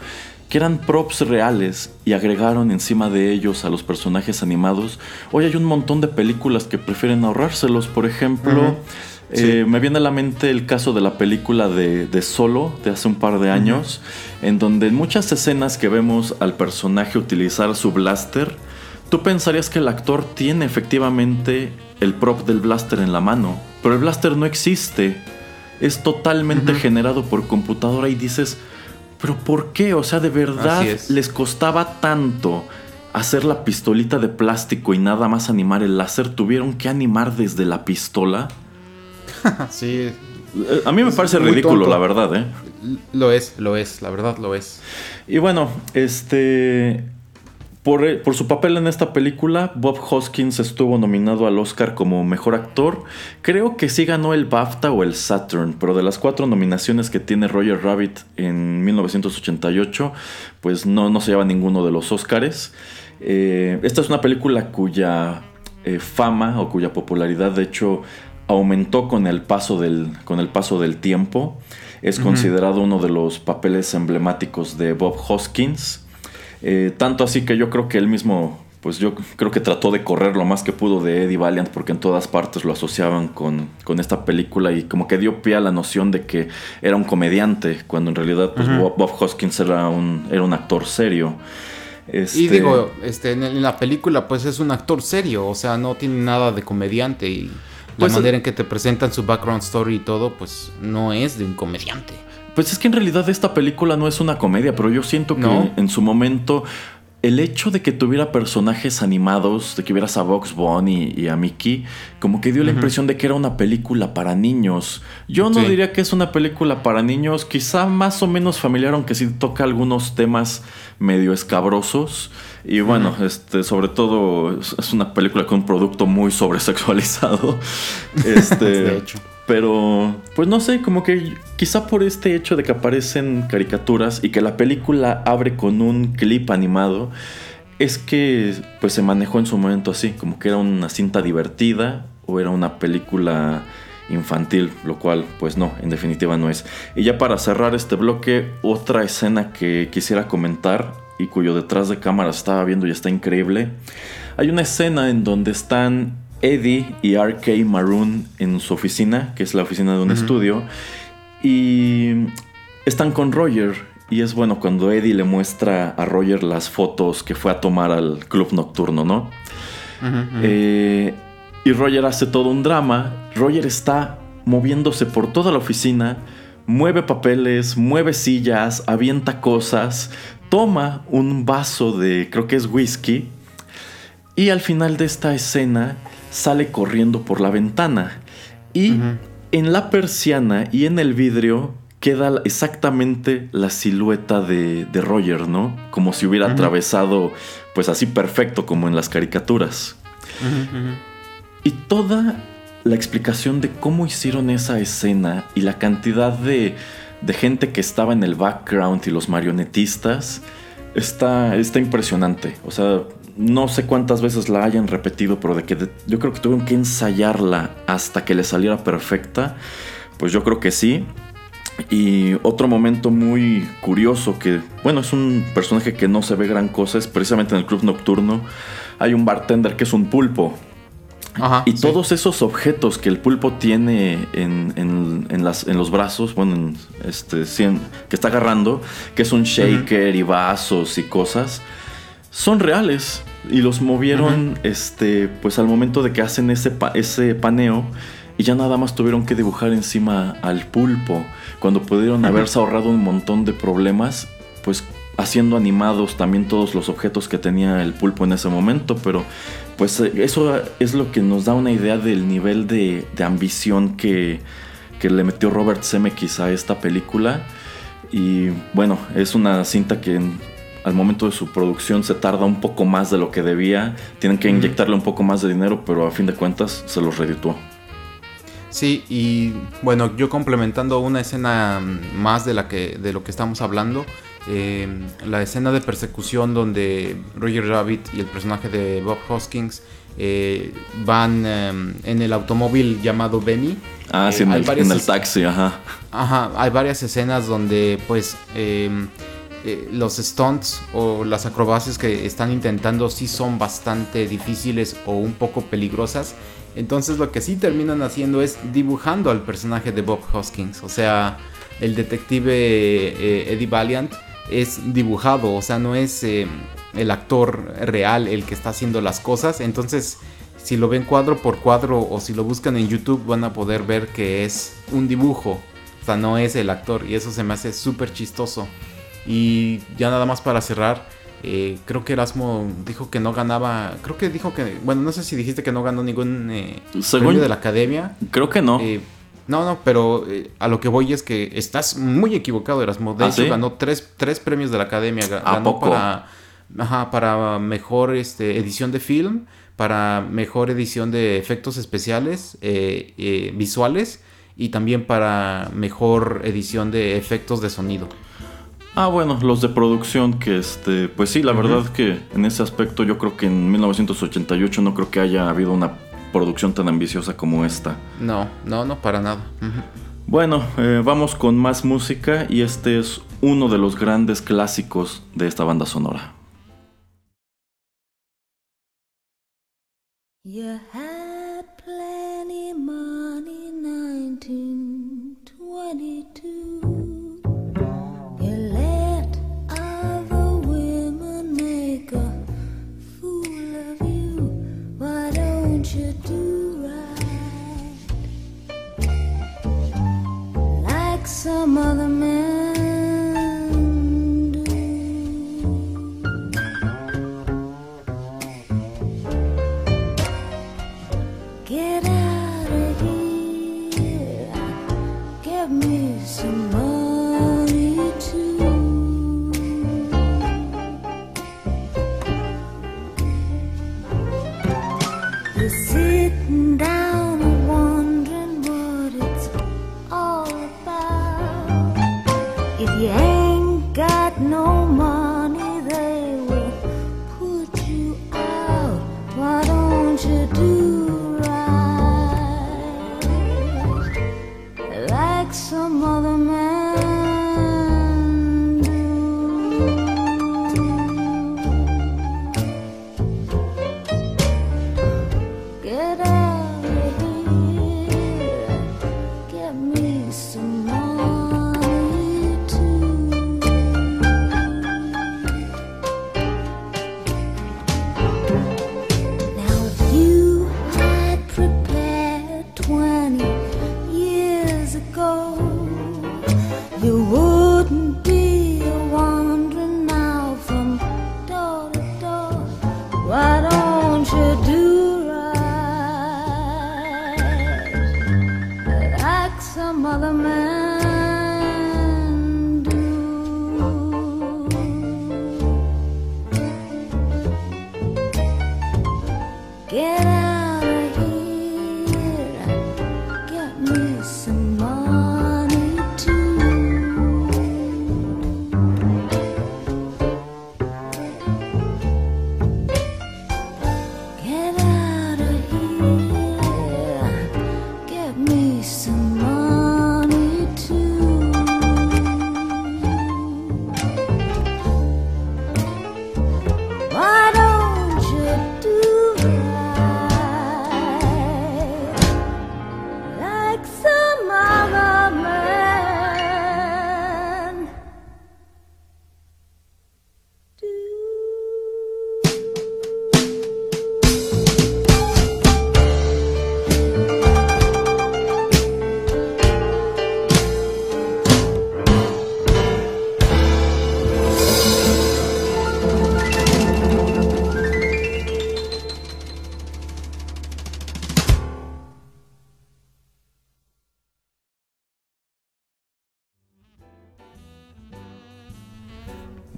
que eran props reales y agregaron encima de ellos a los personajes animados, hoy hay un montón de películas que prefieren ahorrárselos. Por ejemplo, eh, me viene a la mente el caso de la película de, Solo de hace un par de años, en donde en muchas escenas que vemos al personaje utilizar su blaster, tú pensarías que el actor tiene efectivamente el prop del blaster en la mano, pero el blaster no existe, es totalmente generado por computadora y dices, pero ¿por qué? O sea, de verdad les costaba tanto hacer la pistolita de plástico y nada más animar el láser, tuvieron que animar desde la pistola. *laughs* sí. A mí me parece ridículo, la verdad, ¿eh? Lo es, lo es, la verdad lo es. Y bueno, este. Por, por, su papel en esta película, Bob Hoskins estuvo nominado al Oscar como mejor actor. Creo que sí ganó el BAFTA o el Saturn, pero de las cuatro nominaciones que tiene Roger Rabbit en 1988, pues no, no se lleva ninguno de los Oscars. Eh, esta es una película cuya eh, fama o cuya popularidad, de hecho, aumentó con el paso del, con el paso del tiempo. Es considerado uno de los papeles emblemáticos de Bob Hoskins. Eh, tanto así que yo creo que él mismo, pues yo creo que trató de correr lo más que pudo de Eddie Valiant porque en todas partes lo asociaban con, con esta película y como que dio pie a la noción de que era un comediante, cuando en realidad pues, Bob, Hoskins era un, era un actor serio. Y este digo, este, en la película pues es un actor serio, o sea, no tiene nada de comediante y la pues, manera en que te presentan su background story y todo, pues no es de un comediante. Pues es que en realidad esta película no es una comedia, pero yo siento que en su momento el hecho de que tuviera personajes animados, de que vieras a Box Bunny y, a Mickey, como que dio la impresión de que era una película para niños. Yo no diría que es una película para niños, quizá más o menos familiar, aunque sí toca algunos temas medio escabrosos. Y bueno, este, sobre todo es una película con un producto muy sobresexualizado. *laughs* Este, de hecho. Pero, pues no sé, como que quizá por este hecho de que aparecen caricaturas y que la película abre con un clip animado, es que pues se manejó en su momento así, como que era una cinta divertida o era una película infantil, lo cual pues no, en definitiva no es. Y ya para cerrar este bloque, otra escena que quisiera comentar y cuyo detrás de cámara estaba viendo y está increíble. Hay una escena en donde están Eddie y RK Maroon en su oficina, que es la oficina de un estudio, y están con Roger. Y es bueno cuando Eddie le muestra a Roger las fotos que fue a tomar al club nocturno, ¿no? Eh, y Roger hace todo un drama. Roger está moviéndose por toda la oficina, mueve papeles, mueve sillas, avienta cosas, toma un vaso de, creo que es whisky, y al final de esta escena sale corriendo por la ventana. Y en la persiana y en el vidrio queda exactamente la silueta de, Roger, ¿no? Como si hubiera atravesado, pues así perfecto como en las caricaturas. Y toda la explicación de cómo hicieron esa escena y la cantidad de, de gente que estaba en el background y los marionetistas está, está impresionante. O sea, no sé cuántas veces la hayan repetido, pero de que yo creo que tuvieron que ensayarla hasta que le saliera perfecta. Pues yo creo que sí. Y otro momento muy curioso que, bueno, es un personaje que no se ve gran cosa, es precisamente en el club nocturno. Hay un bartender que es un pulpo. Y todos esos objetos que el pulpo tiene en, las, en los brazos, bueno, este, que está agarrando, que es un shaker y vasos y cosas, son reales. Y los movieron, este, pues al momento de que hacen ese, ese paneo y ya nada más tuvieron que dibujar encima al pulpo, cuando pudieron haberse ahorrado un montón de problemas, pues haciendo animados también todos los objetos que tenía el pulpo en ese momento, pero pues eso es lo que nos da una idea del nivel de, ambición que, que, le metió Robert Zemeckis a esta película. Y bueno, es una cinta que al momento de su producción se tarda un poco más de lo que debía, tienen que inyectarle un poco más de dinero, pero a fin de cuentas se los redituó. Sí, y bueno, yo complementando una escena más de, la que, de lo que estamos hablando, eh, la escena de persecución donde Roger Rabbit y el personaje de Bob Hoskins eh, van em, en el automóvil llamado Benny. Ah, sí, en, el, en el, taxi, ajá. Ajá, hay varias escenas donde pues em, eh, los stunts o las acrobacias que están intentando sí son bastante difíciles o un poco peligrosas entonces lo que sí terminan haciendo es dibujando al personaje de Bob Hoskins. O sea, el detective eh, Eddie Valiant es dibujado, o sea, no es eh, el actor real el que está haciendo las cosas. Entonces, si lo ven cuadro por cuadro o si lo buscan en YouTube van a poder ver que es un dibujo. O sea, no es el actor y eso se me hace súper chistoso. Y ya nada más para cerrar, eh, creo que Erasmo dijo que no ganaba. Creo que dijo que. Bueno, no sé si dijiste que no ganó ningún eh, premio de la academia. Creo que no. Eh, no, no, pero a lo que voy es que estás muy equivocado, Erasmo. De ¿Ah, hecho, ganó tres, premios de la academia. Ganó para. para mejor este, edición de film, para mejor edición de efectos especiales, visuales y también para mejor edición de efectos de sonido. Ah, bueno, los de producción que este, pues sí, la verdad que en ese aspecto yo creo que en 1988 no creo que haya habido una producción tan ambiciosa como esta. No, no, no, para nada. Bueno, eh, vamos con más música y este es uno de los grandes clásicos de esta banda sonora. You had plenty money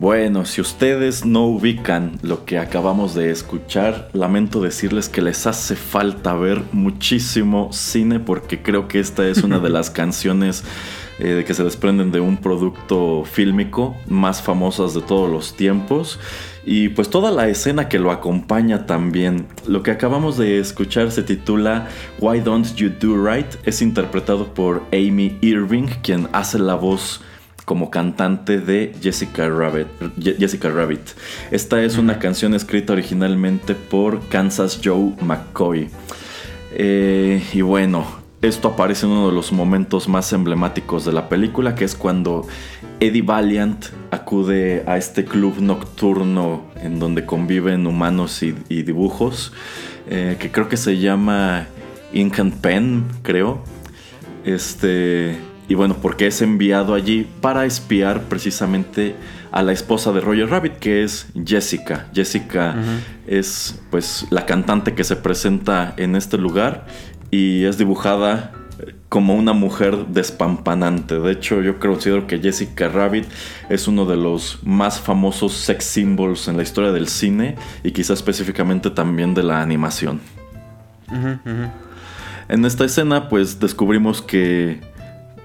Bueno, si ustedes no ubican lo que acabamos de escuchar, lamento decirles que les hace falta ver muchísimo cine porque creo que esta es una de *laughs* las canciones eh, que se desprenden de un producto fílmico más famosas de todos los tiempos. Y pues toda la escena que lo acompaña también. Lo que acabamos de escuchar se titula Why Don't You Do Right. Es interpretado por Amy Irving, quien hace la voz como cantante de Jessica Rabbit. Jessica Rabbit. Esta es una canción escrita originalmente por Kansas Joe McCoy. Eh, y bueno, esto aparece en uno de los momentos más emblemáticos de la película, que es cuando Eddie Valiant acude a este club nocturno en donde conviven humanos y, y dibujos, eh, que creo que se llama Ink and Pen, creo. Este, y bueno, porque es enviado allí para espiar precisamente a la esposa de Roger Rabbit, que es Jessica. Jessica es pues la cantante que se presenta en este lugar y es dibujada como una mujer despampanante. De hecho, yo considero que Jessica Rabbit es uno de los más famosos sex symbols en la historia del cine y quizá específicamente también de la animación. En esta escena, pues descubrimos que.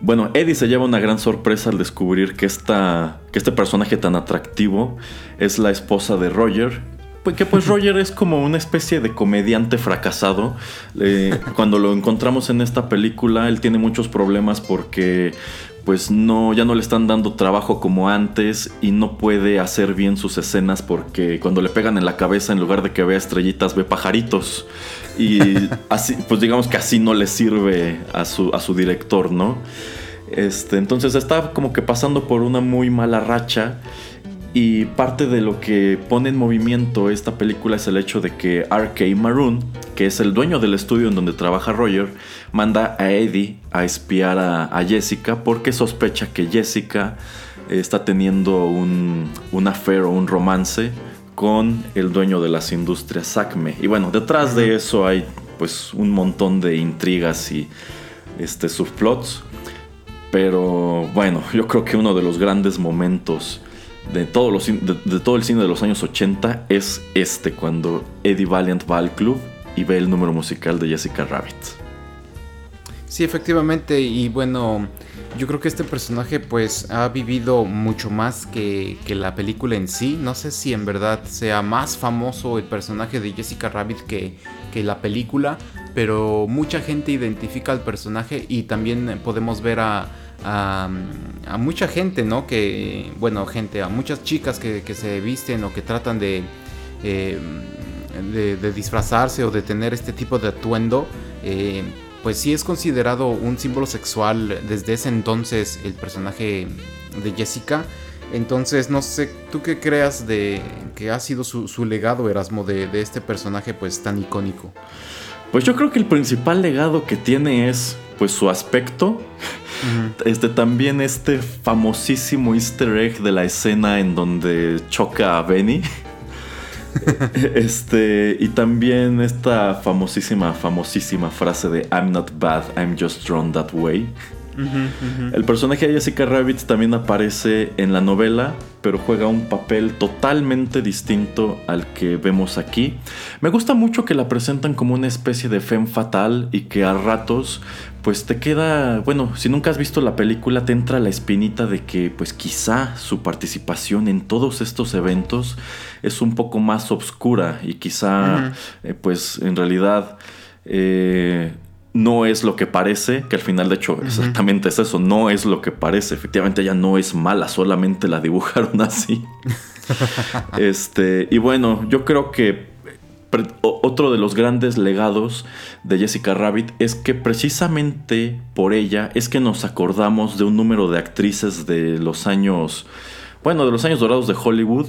Bueno, Eddie se lleva una gran sorpresa al descubrir que, esta, que este personaje tan atractivo es la esposa de Roger. Pues que pues *laughs* Roger es como una especie de comediante fracasado. Eh, *laughs* cuando lo encontramos en esta película, él tiene muchos problemas porque pues no, ya no le están dando trabajo como antes y no puede hacer bien sus escenas porque cuando le pegan en la cabeza, en lugar de que vea estrellitas, ve pajaritos. Y así, pues digamos que así no le sirve a su, a su director, ¿no? Este, entonces está como que pasando por una muy mala racha. Y parte de lo que pone en movimiento esta película es el hecho de que RK Maroon, que es el dueño del estudio en donde trabaja Roger, manda a Eddie a espiar a, a Jessica porque sospecha que Jessica está teniendo un, un affair o un romance con el dueño de las industrias Acme. Y bueno, detrás de eso hay pues un montón de intrigas y este, subplots. Pero bueno, yo creo que uno de los grandes momentos de, todos los, de todo el cine de los años 80 es este, cuando Eddie Valiant va al club y ve el número musical de Jessica Rabbit. Sí, efectivamente, y bueno, yo creo que este personaje pues ha vivido mucho más que, que la película en sí. No sé si en verdad sea más famoso el personaje de Jessica Rabbit que, que la película, pero mucha gente identifica al personaje y también podemos ver a, a, a mucha gente, ¿no? Que, bueno, gente, a muchas chicas que, que se visten o que tratan de, eh, de, de disfrazarse o de tener este tipo de atuendo. eh, pues sí es considerado un símbolo sexual desde ese entonces el personaje de Jessica. Entonces, no sé, ¿tú qué creas de que ha sido su, su legado, Erasmo, de, de este personaje pues tan icónico? Pues yo creo que el principal legado que tiene es pues su aspecto. Este también este famosísimo easter egg de la escena en donde choca a Benny. *laughs* Este, y también esta famosísima, famosísima frase de I'm not bad, I'm just drawn that way. El personaje de Jessica Rabbit también aparece en la novela, pero juega un papel totalmente distinto al que vemos aquí. Me gusta mucho que la presentan como una especie de femme fatal y que a ratos pues te queda, bueno, si nunca has visto la película te entra la espinita de que pues quizá su participación en todos estos eventos es un poco más obscura y quizá eh, pues en realidad eh, no es lo que parece, que al final de hecho exactamente es eso, no es lo que parece, efectivamente ella no es mala, solamente la dibujaron *laughs* así. *laughs* este, y bueno, yo creo que otro de los grandes legados de Jessica Rabbit es que precisamente por ella es que nos acordamos de un número de actrices de los años, bueno, de los años dorados de Hollywood,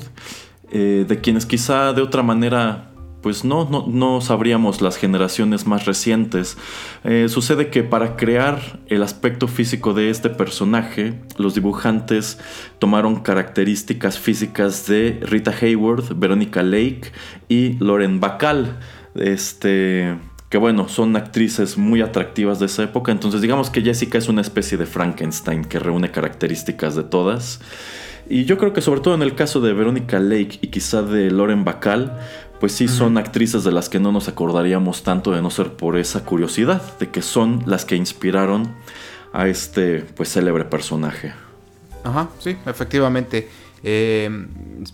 eh, de quienes quizá de otra manera pues no, no, sabríamos las generaciones más recientes. Eh, sucede que para crear el aspecto físico de este personaje, los dibujantes tomaron características físicas de Rita Hayworth, Veronica Lake y Lauren Bacall. Este, que bueno, son actrices muy atractivas de esa época. Entonces digamos que Jessica es una especie de Frankenstein que reúne características de todas. Y yo creo que sobre todo en el caso de Veronica Lake y quizá de Lauren Bacall, pues sí son actrices de las que no nos acordaríamos tanto de no ser por esa curiosidad, de que son las que inspiraron a este pues célebre personaje. Ajá, sí, efectivamente. Eh,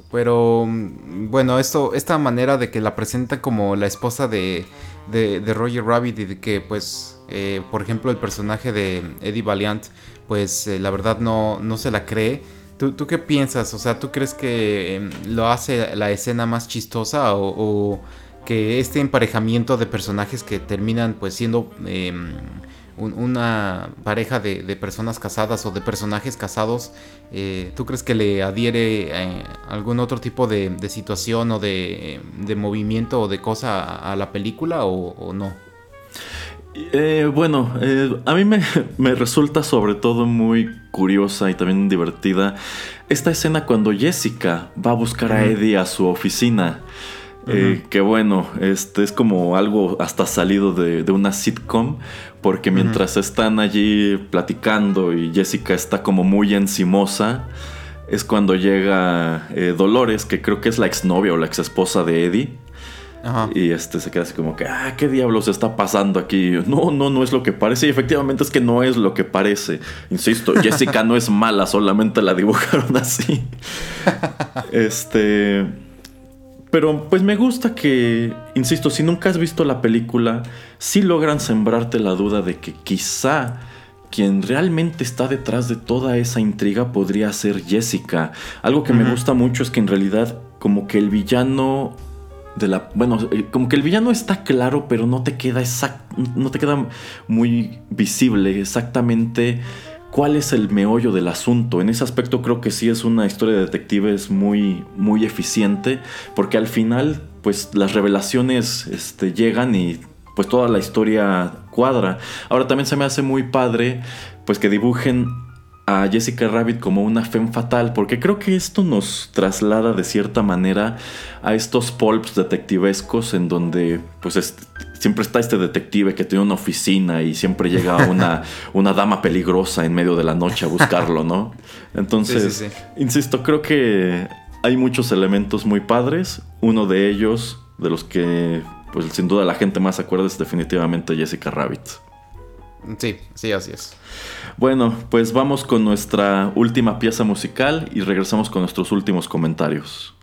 pero bueno, esto, esta manera de que la presenta como la esposa de, de, de Roger Rabbit y de que pues, eh, por ejemplo, el personaje de Eddie Valiant, pues eh, la verdad no, no se la cree. ¿Tú, ¿Tú qué piensas? O sea, ¿tú crees que eh, lo hace la escena más chistosa o, que este emparejamiento de personajes que terminan pues siendo un- una pareja de, personas casadas o de personajes casados, eh, ¿tú crees que le adhiere eh, algún otro tipo de, situación o de, de movimiento o de cosa a, la película o no? Eh, bueno, eh, a mí me, *laughs* me resulta sobre todo muy curiosa y también divertida esta escena cuando Jessica va a buscar a Eddie a su oficina. Eh, que bueno, este es como algo hasta salido de, de una sitcom, porque mientras están allí platicando y Jessica está como muy encimosa, es cuando llega Dolores, que creo que es la exnovia o la exesposa de Eddie. Ajá. Y este se queda así como que, ah, ¿qué diablos está pasando aquí? No, no, no es lo que parece. Y efectivamente es que no es lo que parece. Insisto, *laughs* Jessica no es mala, solamente la dibujaron *laughs* así. Este. Pero pues me gusta que, insisto, si nunca has visto la película, sí logran sembrarte la duda de que quizá quien realmente está detrás de toda esa intriga podría ser Jessica. Algo que me gusta mucho es que en realidad como que el villano de la bueno eh, como que el villano está claro pero no te queda exact, no te queda muy visible exactamente cuál es el meollo del asunto. En ese aspecto creo que sí es una historia de detectives muy muy eficiente porque al final pues las revelaciones este, llegan y pues toda la historia cuadra. Ahora también se me hace muy padre pues que dibujen a Jessica Rabbit como una femme fatal, porque creo que esto nos traslada de cierta manera a estos pulps detectivescos en donde pues es- siempre está este detective que tiene una oficina y siempre llega *laughs* una, una dama peligrosa en medio de la noche a buscarlo, ¿no? Entonces, Sí, sí, insisto, creo que hay muchos elementos muy padres. Uno de ellos, de los que pues sin duda la gente más acuerda es definitivamente Jessica Rabbit. Sí, sí, así es. Bueno, pues vamos con nuestra última pieza musical y regresamos con nuestros últimos comentarios.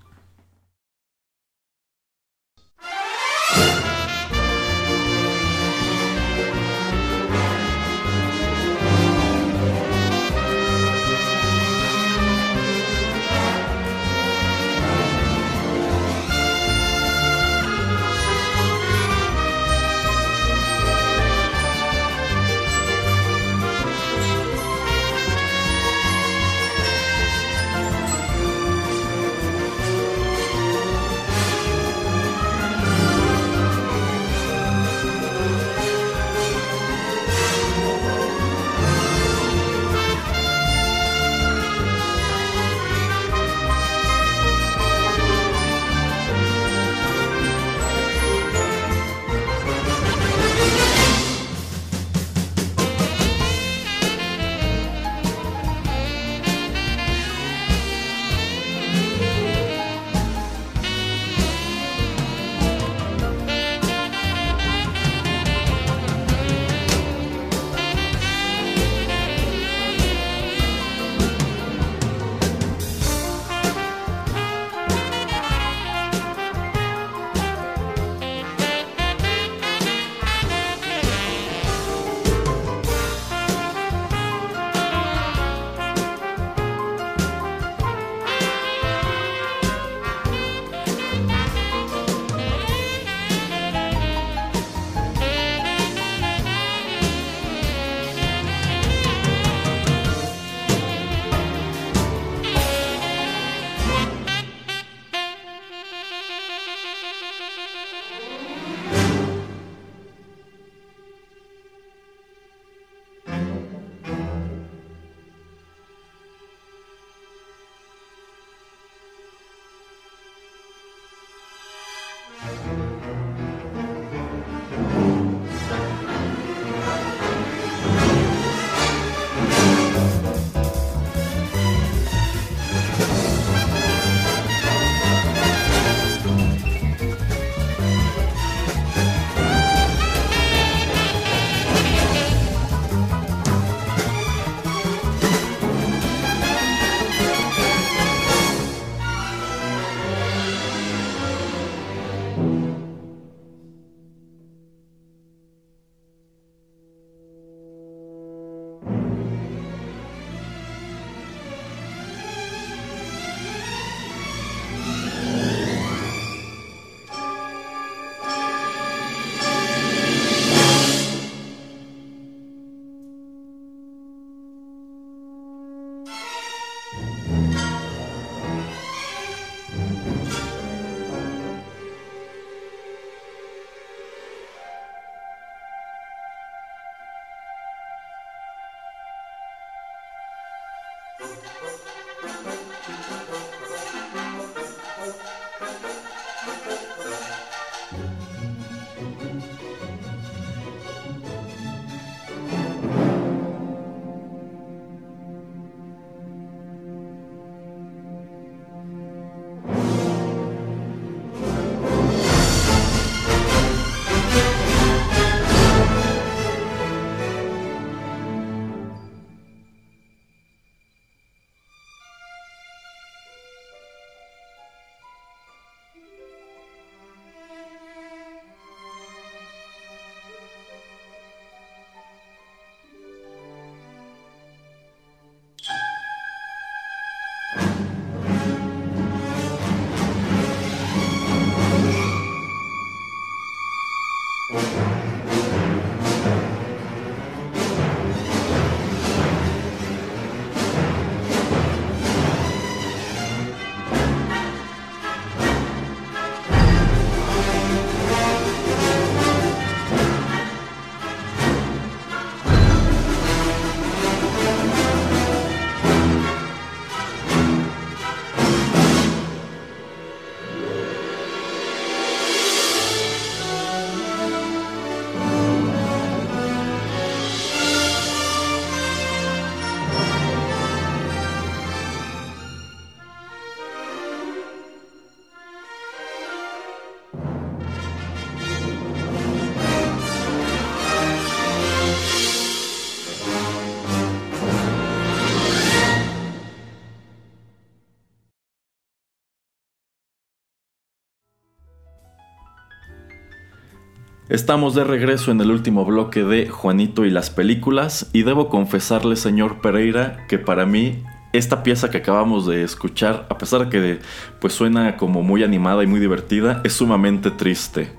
Estamos de regreso en el último bloque de Juanito y las películas y debo confesarle, señor Pereira, que para mí esta pieza que acabamos de escuchar, a pesar de que pues suena como muy animada y muy divertida, es sumamente triste.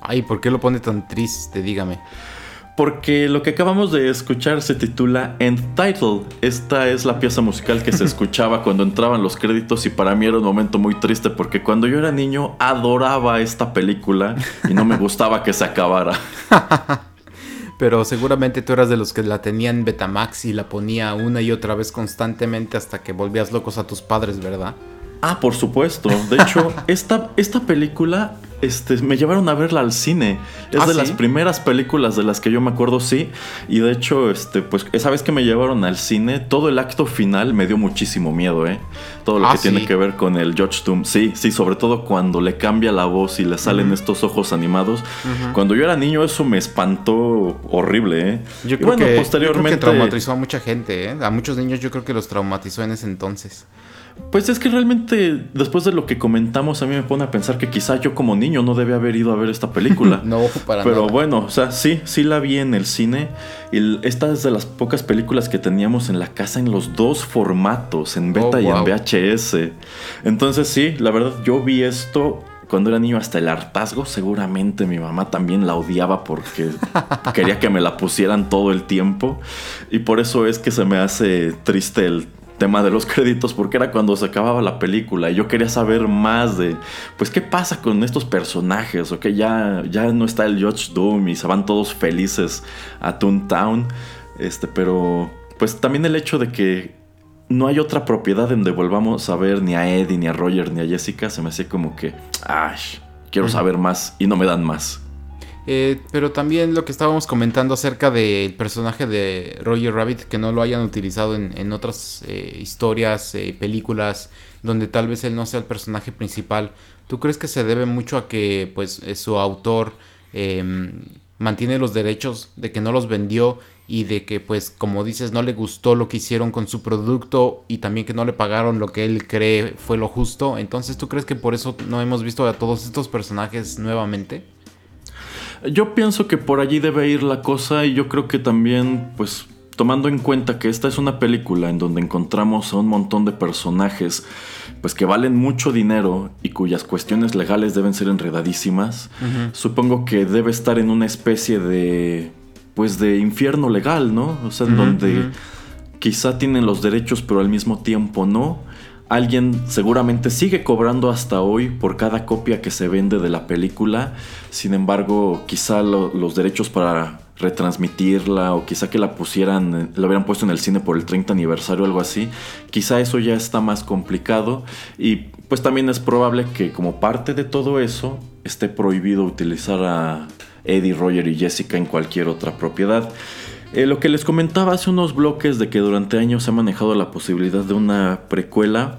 Ay, ¿por qué lo pone tan triste? Dígame. Porque lo que acabamos de escuchar se titula End Title. Esta es la pieza musical que se *laughs* escuchaba cuando entraban los créditos y para mí era un momento muy triste porque cuando yo era niño adoraba esta película y no me *laughs* gustaba que se acabara. *laughs* Pero seguramente tú eras de los que la tenían en Betamax y la ponía una y otra vez constantemente hasta que volvías locos a tus padres, ¿verdad? Ah, por supuesto. De hecho, esta, esta película este, me llevaron a verla al cine. Es ¿Ah, de sí? las primeras películas de las que yo me acuerdo, sí. Y de hecho, este, pues esa vez que me llevaron al cine, todo el acto final me dio muchísimo miedo, ¿eh? Todo lo Ah, que tiene que ver con el George Doom. Sí, sí, sobre todo cuando le cambia la voz y le salen estos ojos animados. Cuando yo era niño, eso me espantó horrible, ¿eh? Yo Y creo, bueno, que, yo posteriormente. creo que traumatizó a mucha gente, ¿eh? A muchos niños yo creo que los traumatizó en ese entonces. Pues es que realmente, después de lo que comentamos, a mí me pone a pensar que quizá yo como niño no debía haber ido a ver esta película. *laughs* No, para Pero nada. bueno, o sea, sí, sí la vi en el cine. Y esta es de las pocas películas que teníamos en la casa en los dos formatos, en beta Oh, y wow. en VHS. Entonces sí, la verdad, yo vi esto cuando era niño hasta el hartazgo. Seguramente mi mamá también la odiaba porque *laughs* quería que me la pusieran todo el tiempo. Y por eso es que se me hace triste el tema de los créditos porque era cuando se acababa la película y yo quería saber más de pues qué pasa con estos personajes o que ya, ya no está el George Doom y se van todos felices a Toontown este pero pues también el hecho de que no hay otra propiedad donde volvamos a ver ni a Eddie ni a Roger ni a Jessica se me hacía como que ay quiero saber más y no me dan más Eh, pero también lo que estábamos comentando acerca del personaje de Roger Rabbit, que no lo hayan utilizado en, otras eh, historias, eh, películas, donde tal vez él no sea el personaje principal. ¿Tú crees que se debe mucho a que pues eh, su autor eh, mantiene los derechos de que no los vendió y de que pues como dices no le gustó lo que hicieron con su producto y también que no le pagaron lo que él cree fue lo justo? Entonces ¿tú crees que por eso no hemos visto a todos estos personajes nuevamente? Yo pienso que por allí debe ir la cosa y yo creo que también, pues, tomando en cuenta que esta es una película en donde encontramos a un montón de personajes, pues que valen mucho dinero y cuyas cuestiones legales deben ser enredadísimas, supongo que debe estar en una especie de, pues, de infierno legal, ¿no? O sea, en donde quizá tienen los derechos pero al mismo tiempo no. Alguien seguramente sigue cobrando hasta hoy por cada copia que se vende de la película. Sin embargo, quizá lo- los derechos para retransmitirla o quizá que la pusieran, la hubieran puesto en el cine por el 30 aniversario o algo así. Quizá eso ya está más complicado y pues también es probable que como parte de todo eso esté prohibido utilizar a Eddie, Roger y Jessica en cualquier otra propiedad. Eh, lo que les comentaba hace unos bloques de que durante años se ha manejado la posibilidad de una precuela,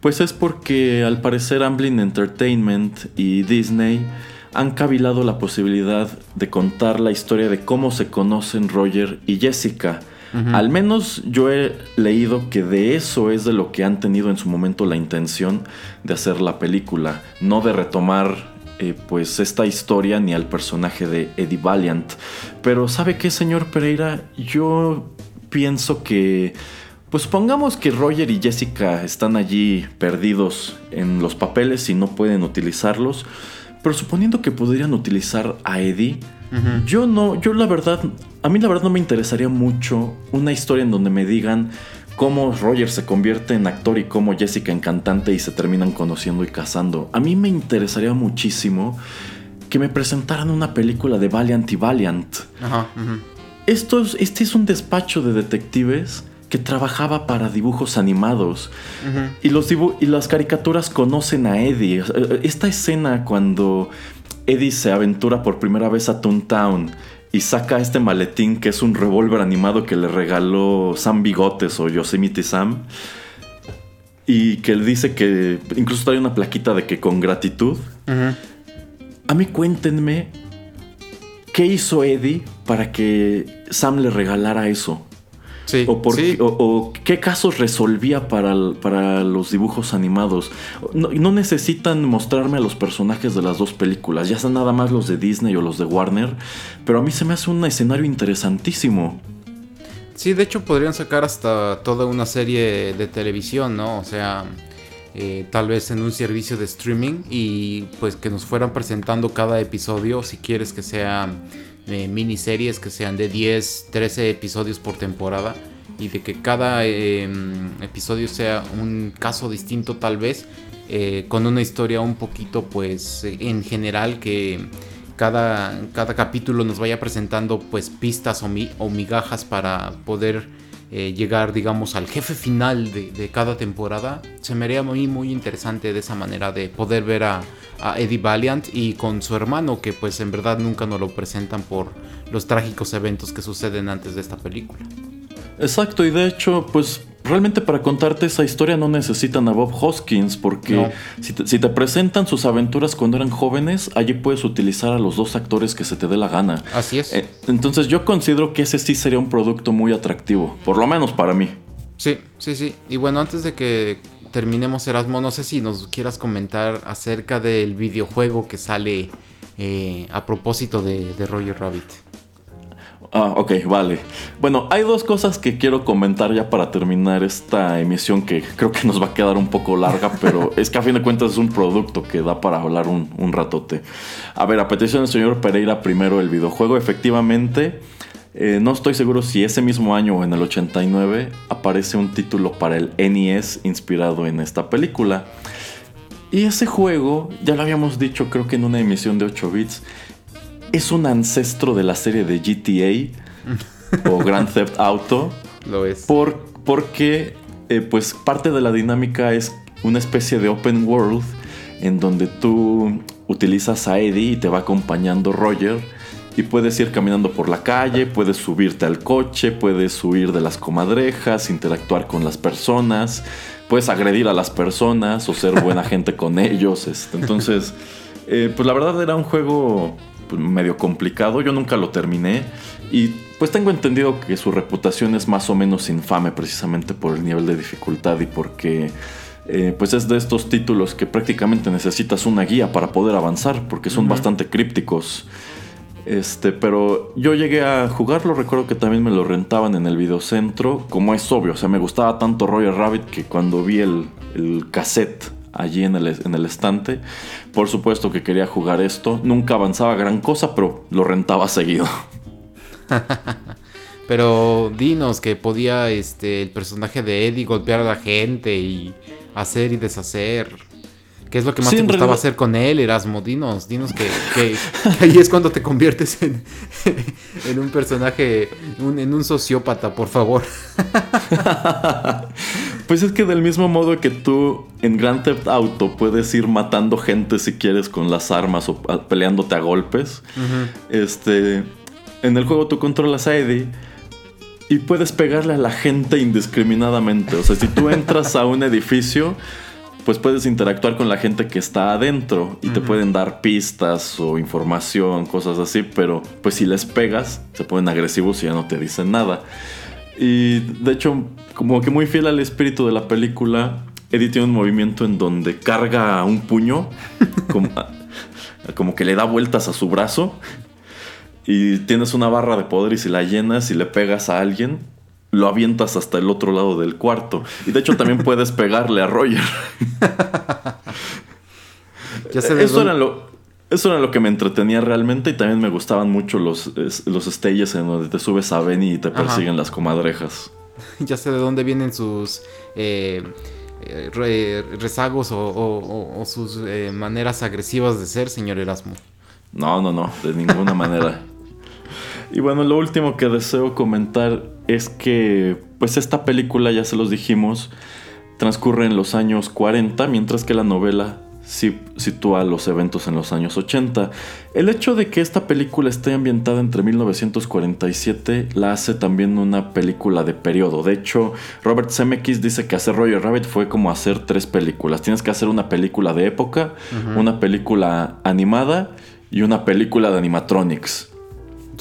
pues es porque al parecer Amblin Entertainment y Disney han cavilado la posibilidad de contar la historia de cómo se conocen Roger y Jessica. Al menos yo he leído que de eso es de lo que han tenido en su momento la intención de hacer la película, no de retomar eh, pues esta historia ni al personaje de Eddie Valiant. Pero ¿sabe qué, señor Pereira? Yo pienso que... Pues pongamos que Roger y Jessica están allí perdidos en los papeles y no pueden utilizarlos. Pero suponiendo que podrían utilizar a Eddie, yo no, yo la verdad, a mí la verdad no me interesaría mucho una historia en donde me digan cómo Roger se convierte en actor y cómo Jessica en cantante y se terminan conociendo y casando. A mí me interesaría muchísimo que me presentaran una película de Valiant y Valiant. Ajá. Esto es- este es un despacho de detectives que trabajaba para dibujos animados. y, los dibu- y las caricaturas conocen a Eddie. O sea, Esta escena cuando Eddie se aventura por primera vez a Toontown y saca este maletín que es un revólver animado que le regaló Sam Bigotes o Yosemite Sam. Y que él dice que incluso trae una plaquita de que con gratitud. A mí cuéntenme qué hizo Eddie para que Sam le regalara eso. Sí, O, por- sí. o- o qué casos resolvía para, para los dibujos animados. No, no necesitan mostrarme a los personajes de las dos películas, ya sean nada más los de Disney o los de Warner, pero a mí se me hace un escenario interesantísimo. Sí, de hecho podrían sacar hasta toda una serie de televisión, ¿no? O sea, eh, tal vez en un servicio de streaming y pues que nos fueran presentando cada episodio, si quieres que sean eh, miniseries, que sean de 10, 13 episodios por temporada y de que cada eh, episodio sea un caso distinto tal vez, eh, con una historia un poquito pues en general que cada, cada capítulo nos vaya presentando pues pistas o, mi- o migajas para poder eh, llegar digamos al jefe final de, de cada temporada se me haría muy muy interesante de esa manera de poder ver a, a Eddie Valiant y con su hermano que pues en verdad nunca nos lo presentan por los trágicos eventos que suceden antes de esta película Exacto, y de hecho, pues realmente para contarte esa historia no necesitan a Bob Hoskins, porque No. si, te, si te presentan sus aventuras cuando eran jóvenes, allí puedes utilizar a los dos actores que se te dé la gana. así es Eh, entonces yo considero que ese sí sería un producto muy atractivo, por lo menos para mí. Sí, sí, sí. Y bueno, antes de que terminemos Erasmo, no sé si nos quieras comentar acerca del videojuego que sale eh, a propósito de, de Roger Rabbit. Ah, ok, vale. Bueno, hay dos cosas que quiero comentar ya para terminar esta emisión que creo que nos va a quedar un poco larga, *laughs* pero es que a fin de cuentas es un producto que da para hablar un, un ratote. A ver, a petición del señor Pereira, primero el videojuego, efectivamente. eh, no estoy seguro si ese mismo año o en el 89 aparece un título para el NES inspirado en esta película. Y ese juego, ya lo habíamos dicho creo que en una emisión de 8 bits, es un ancestro de la serie de GTA *laughs* o Grand Theft Auto. Lo es. Por, porque eh, pues parte de la dinámica es una especie de open world en donde tú utilizas a Eddie y te va acompañando Roger y puedes ir caminando por la calle, puedes subirte al coche, puedes huir de las comadrejas, interactuar con las personas, puedes agredir a las personas o ser buena *laughs* gente con ellos. este, entonces, eh, pues la verdad era un juego pues, medio complicado, yo nunca lo terminé. Y pues tengo entendido que su reputación es más o menos infame precisamente por el nivel de dificultad y porque eh, pues es de estos títulos que prácticamente necesitas una guía para poder avanzar porque son bastante crípticos. Este, pero yo llegué a jugarlo, recuerdo que también me lo rentaban en el videocentro, como es obvio, o sea, me gustaba tanto Roger Rabbit que cuando vi el, el cassette allí en el, en el estante, por supuesto que quería jugar esto, nunca avanzaba gran cosa, pero lo rentaba seguido. *laughs* Pero dinos que podía este el personaje de Eddie golpear a la gente y hacer y deshacer. ¿Qué es lo que más Sí, te gustaba realidad- hacer con él, Erasmo? Dinos, dinos que, que- que ahí es cuando te conviertes en, *laughs* en un personaje, un- en un sociópata, por favor. *laughs* Pues es que del mismo modo que tú en Grand Theft Auto puedes ir matando gente si quieres con las armas o peleándote a golpes, este, en el juego tú controlas a Eddie y puedes pegarle a la gente indiscriminadamente. O sea, si tú entras a un edificio, pues puedes interactuar con la gente que está adentro y te pueden dar pistas o información, cosas así, pero pues si les pegas, se ponen agresivos y ya no te dicen nada. Y de hecho, como que muy fiel al espíritu de la película, Eddie tiene un movimiento en donde carga un puño, *laughs* como, como que le da vueltas a su brazo, y tienes una barra de poder y si la llenas y le pegas a alguien, lo avientas hasta el otro lado del cuarto. Y de hecho también puedes *laughs* pegarle a Roger. Ya Eso dónde- era lo... Eso era lo que me entretenía realmente y también me gustaban mucho los, los stages en donde te subes a Benny y te Ajá. persiguen las comadrejas. *laughs* ya sé de dónde vienen sus eh, re- rezagos o, o- o- o sus eh, maneras agresivas de ser, señor Erasmo. No, no, no, de ninguna manera. *laughs* Y bueno, lo último que deseo comentar es que, pues esta película, ya se los dijimos, transcurre en los años 40, mientras que la novela sitúa los eventos en los años 80. El hecho de que esta película esté ambientada entre 1947 la hace también una película de periodo. De hecho, Robert Zemeckis dice que hacer Roger Rabbit fue como hacer tres películas. Tienes que hacer una película de época, una película animada y una película de animatronics.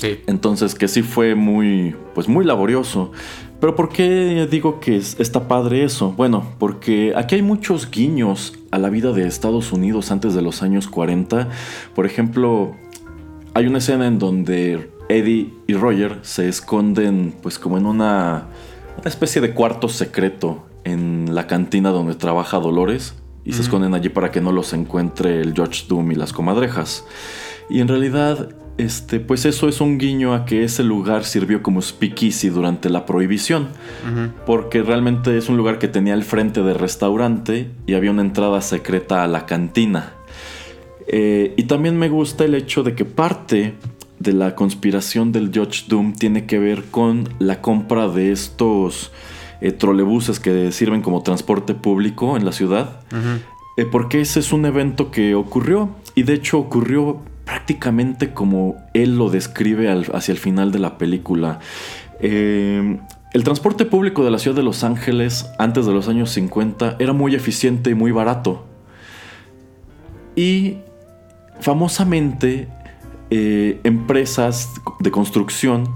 Sí. Entonces que sí fue muy, pues muy laborioso. Pero ¿por qué digo que es- está padre eso? Bueno, porque aquí hay muchos guiños a la vida de Estados Unidos antes de los años 40. Por ejemplo, hay una escena en donde Eddie y Roger se esconden pues como en una, una especie de cuarto secreto en la cantina donde trabaja Dolores. Y se esconden allí para que no los encuentre el George Doom y las comadrejas. Y en realidad, este, pues eso es un guiño a que ese lugar sirvió como speakeasy durante la prohibición. Porque realmente es un lugar que tenía el frente de restaurante y había una entrada secreta a la cantina. Eh, y también me gusta el hecho de que parte de la conspiración del Judge Doom tiene que ver con la compra de estos eh, trolebuses que sirven como transporte público en la ciudad. Eh, porque ese es un evento que ocurrió y de hecho ocurrió prácticamente como él lo describe hacia el final de la película. Eh, el transporte público de la ciudad de Los Ángeles antes de los años 50 era muy eficiente y muy barato. Y famosamente eh, empresas de construcción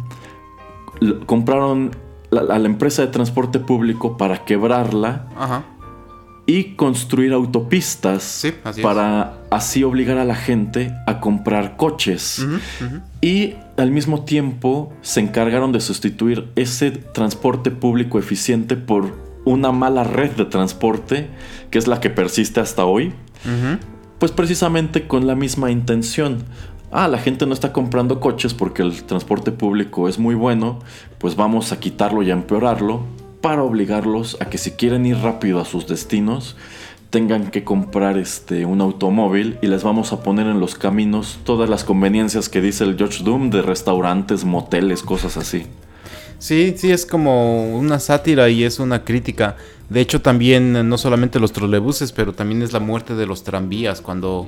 compraron la- a la empresa de transporte público para quebrarla Ajá. Y construir autopistas Sí, así es. para así obligar a la gente a comprar coches. Y al mismo tiempo se encargaron de sustituir ese transporte público eficiente por una mala red de transporte, que es la que persiste hasta hoy, pues precisamente con la misma intención. Ah, la gente no está comprando coches porque el transporte público es muy bueno, pues vamos a quitarlo y a empeorarlo para obligarlos a que si quieren ir rápido a sus destinos, tengan que comprar este un automóvil y les vamos a poner en los caminos todas las conveniencias que dice el George Doom de restaurantes, moteles, cosas así. Sí, sí, es como una sátira y es una crítica. De hecho, también eh, no solamente los trolebuses, pero también es la muerte de los tranvías cuando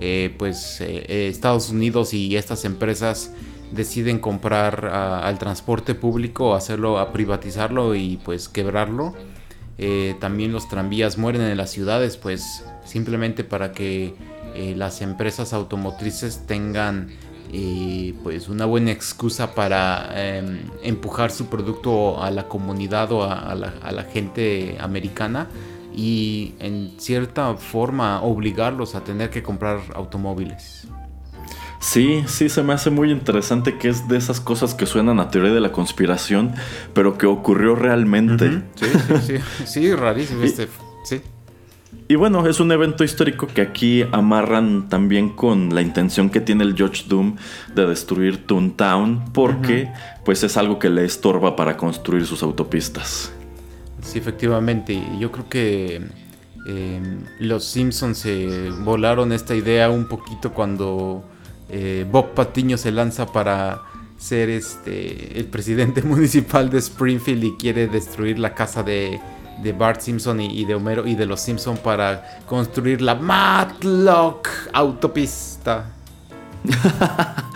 eh, pues eh, Estados Unidos y estas empresas deciden comprar al transporte público, hacerlo, a privatizarlo y pues quebrarlo. Eh, también los tranvías mueren en las ciudades, pues simplemente para que eh, las empresas automotrices tengan eh, pues una buena excusa para em, empujar su producto a la comunidad o a la gente americana y en cierta forma obligarlos a tener que comprar automóviles. Sí, sí, se me hace muy interesante que es de esas cosas que suenan a teoría de la conspiración, pero que ocurrió realmente. Sí, sí, sí, sí, rarísimo. Este, sí. Y bueno, es un evento histórico que aquí amarran también con la intención que tiene el George Doom de destruir Toontown, porque pues es algo que le estorba para construir sus autopistas. Sí, efectivamente. Yo creo que Eh, los Simpsons se volaron esta idea un poquito cuando eh, Bob Patiño se lanza para ser este el presidente *laughs* municipal de Springfield y quiere destruir la casa de, de Bart Simpson y, y de Homero y de los Simpson para construir la Matlock autopista. *laughs*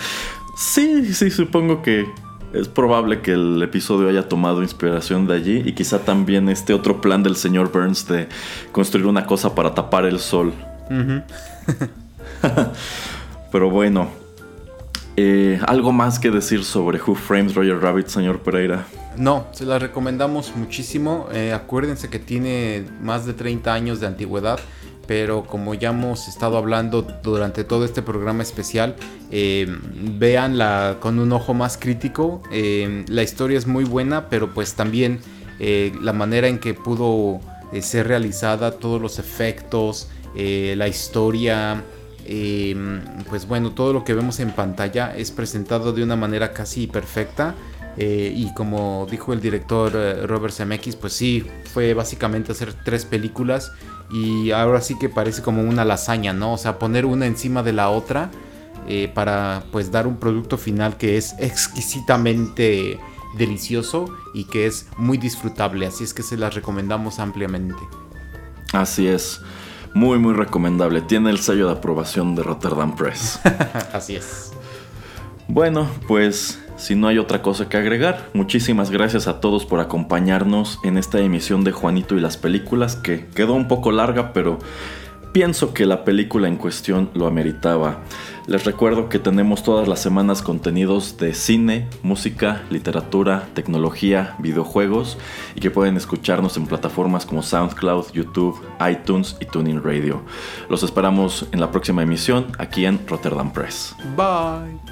Sí, sí, supongo que es probable que el episodio haya tomado inspiración de allí y quizá también este otro plan del señor Burns de construir una cosa para tapar el sol. *laughs* Pero bueno, eh, ¿algo más que decir sobre Who Frames Roger Rabbit, señor Pereira? No, se la recomendamos muchísimo. Eh, acuérdense que tiene más de 30 años de antigüedad, pero como ya hemos estado hablando durante todo este programa especial, eh, véanla con un ojo más crítico. Eh, la historia es muy buena, pero pues también la manera en que pudo ser realizada, todos los efectos, la historia. Eh, pues bueno, todo lo que vemos en pantalla es presentado de una manera casi perfecta. Eh, y como dijo el director eh, Robert Zemeckis, pues sí, fue básicamente hacer tres películas y ahora sí que parece como una lasaña, ¿no? O sea, poner una encima de la otra eh, para pues dar un producto final que es exquisitamente delicioso y que es muy disfrutable, así es que se las recomendamos ampliamente. Así es, muy muy recomendable. Tiene el sello de aprobación de Rotterdam Press. *laughs* así es. Bueno, pues si no hay otra cosa que agregar, muchísimas gracias a todos por acompañarnos en esta emisión de Juanito y las películas, que quedó un poco larga, pero pienso que la película en cuestión lo ameritaba. Les recuerdo que tenemos todas las semanas contenidos de cine, música, literatura, tecnología, videojuegos y que pueden escucharnos en plataformas como SoundCloud, YouTube, iTunes y Tuning Radio. Los esperamos en la próxima emisión aquí en Rotterdam Press. Bye.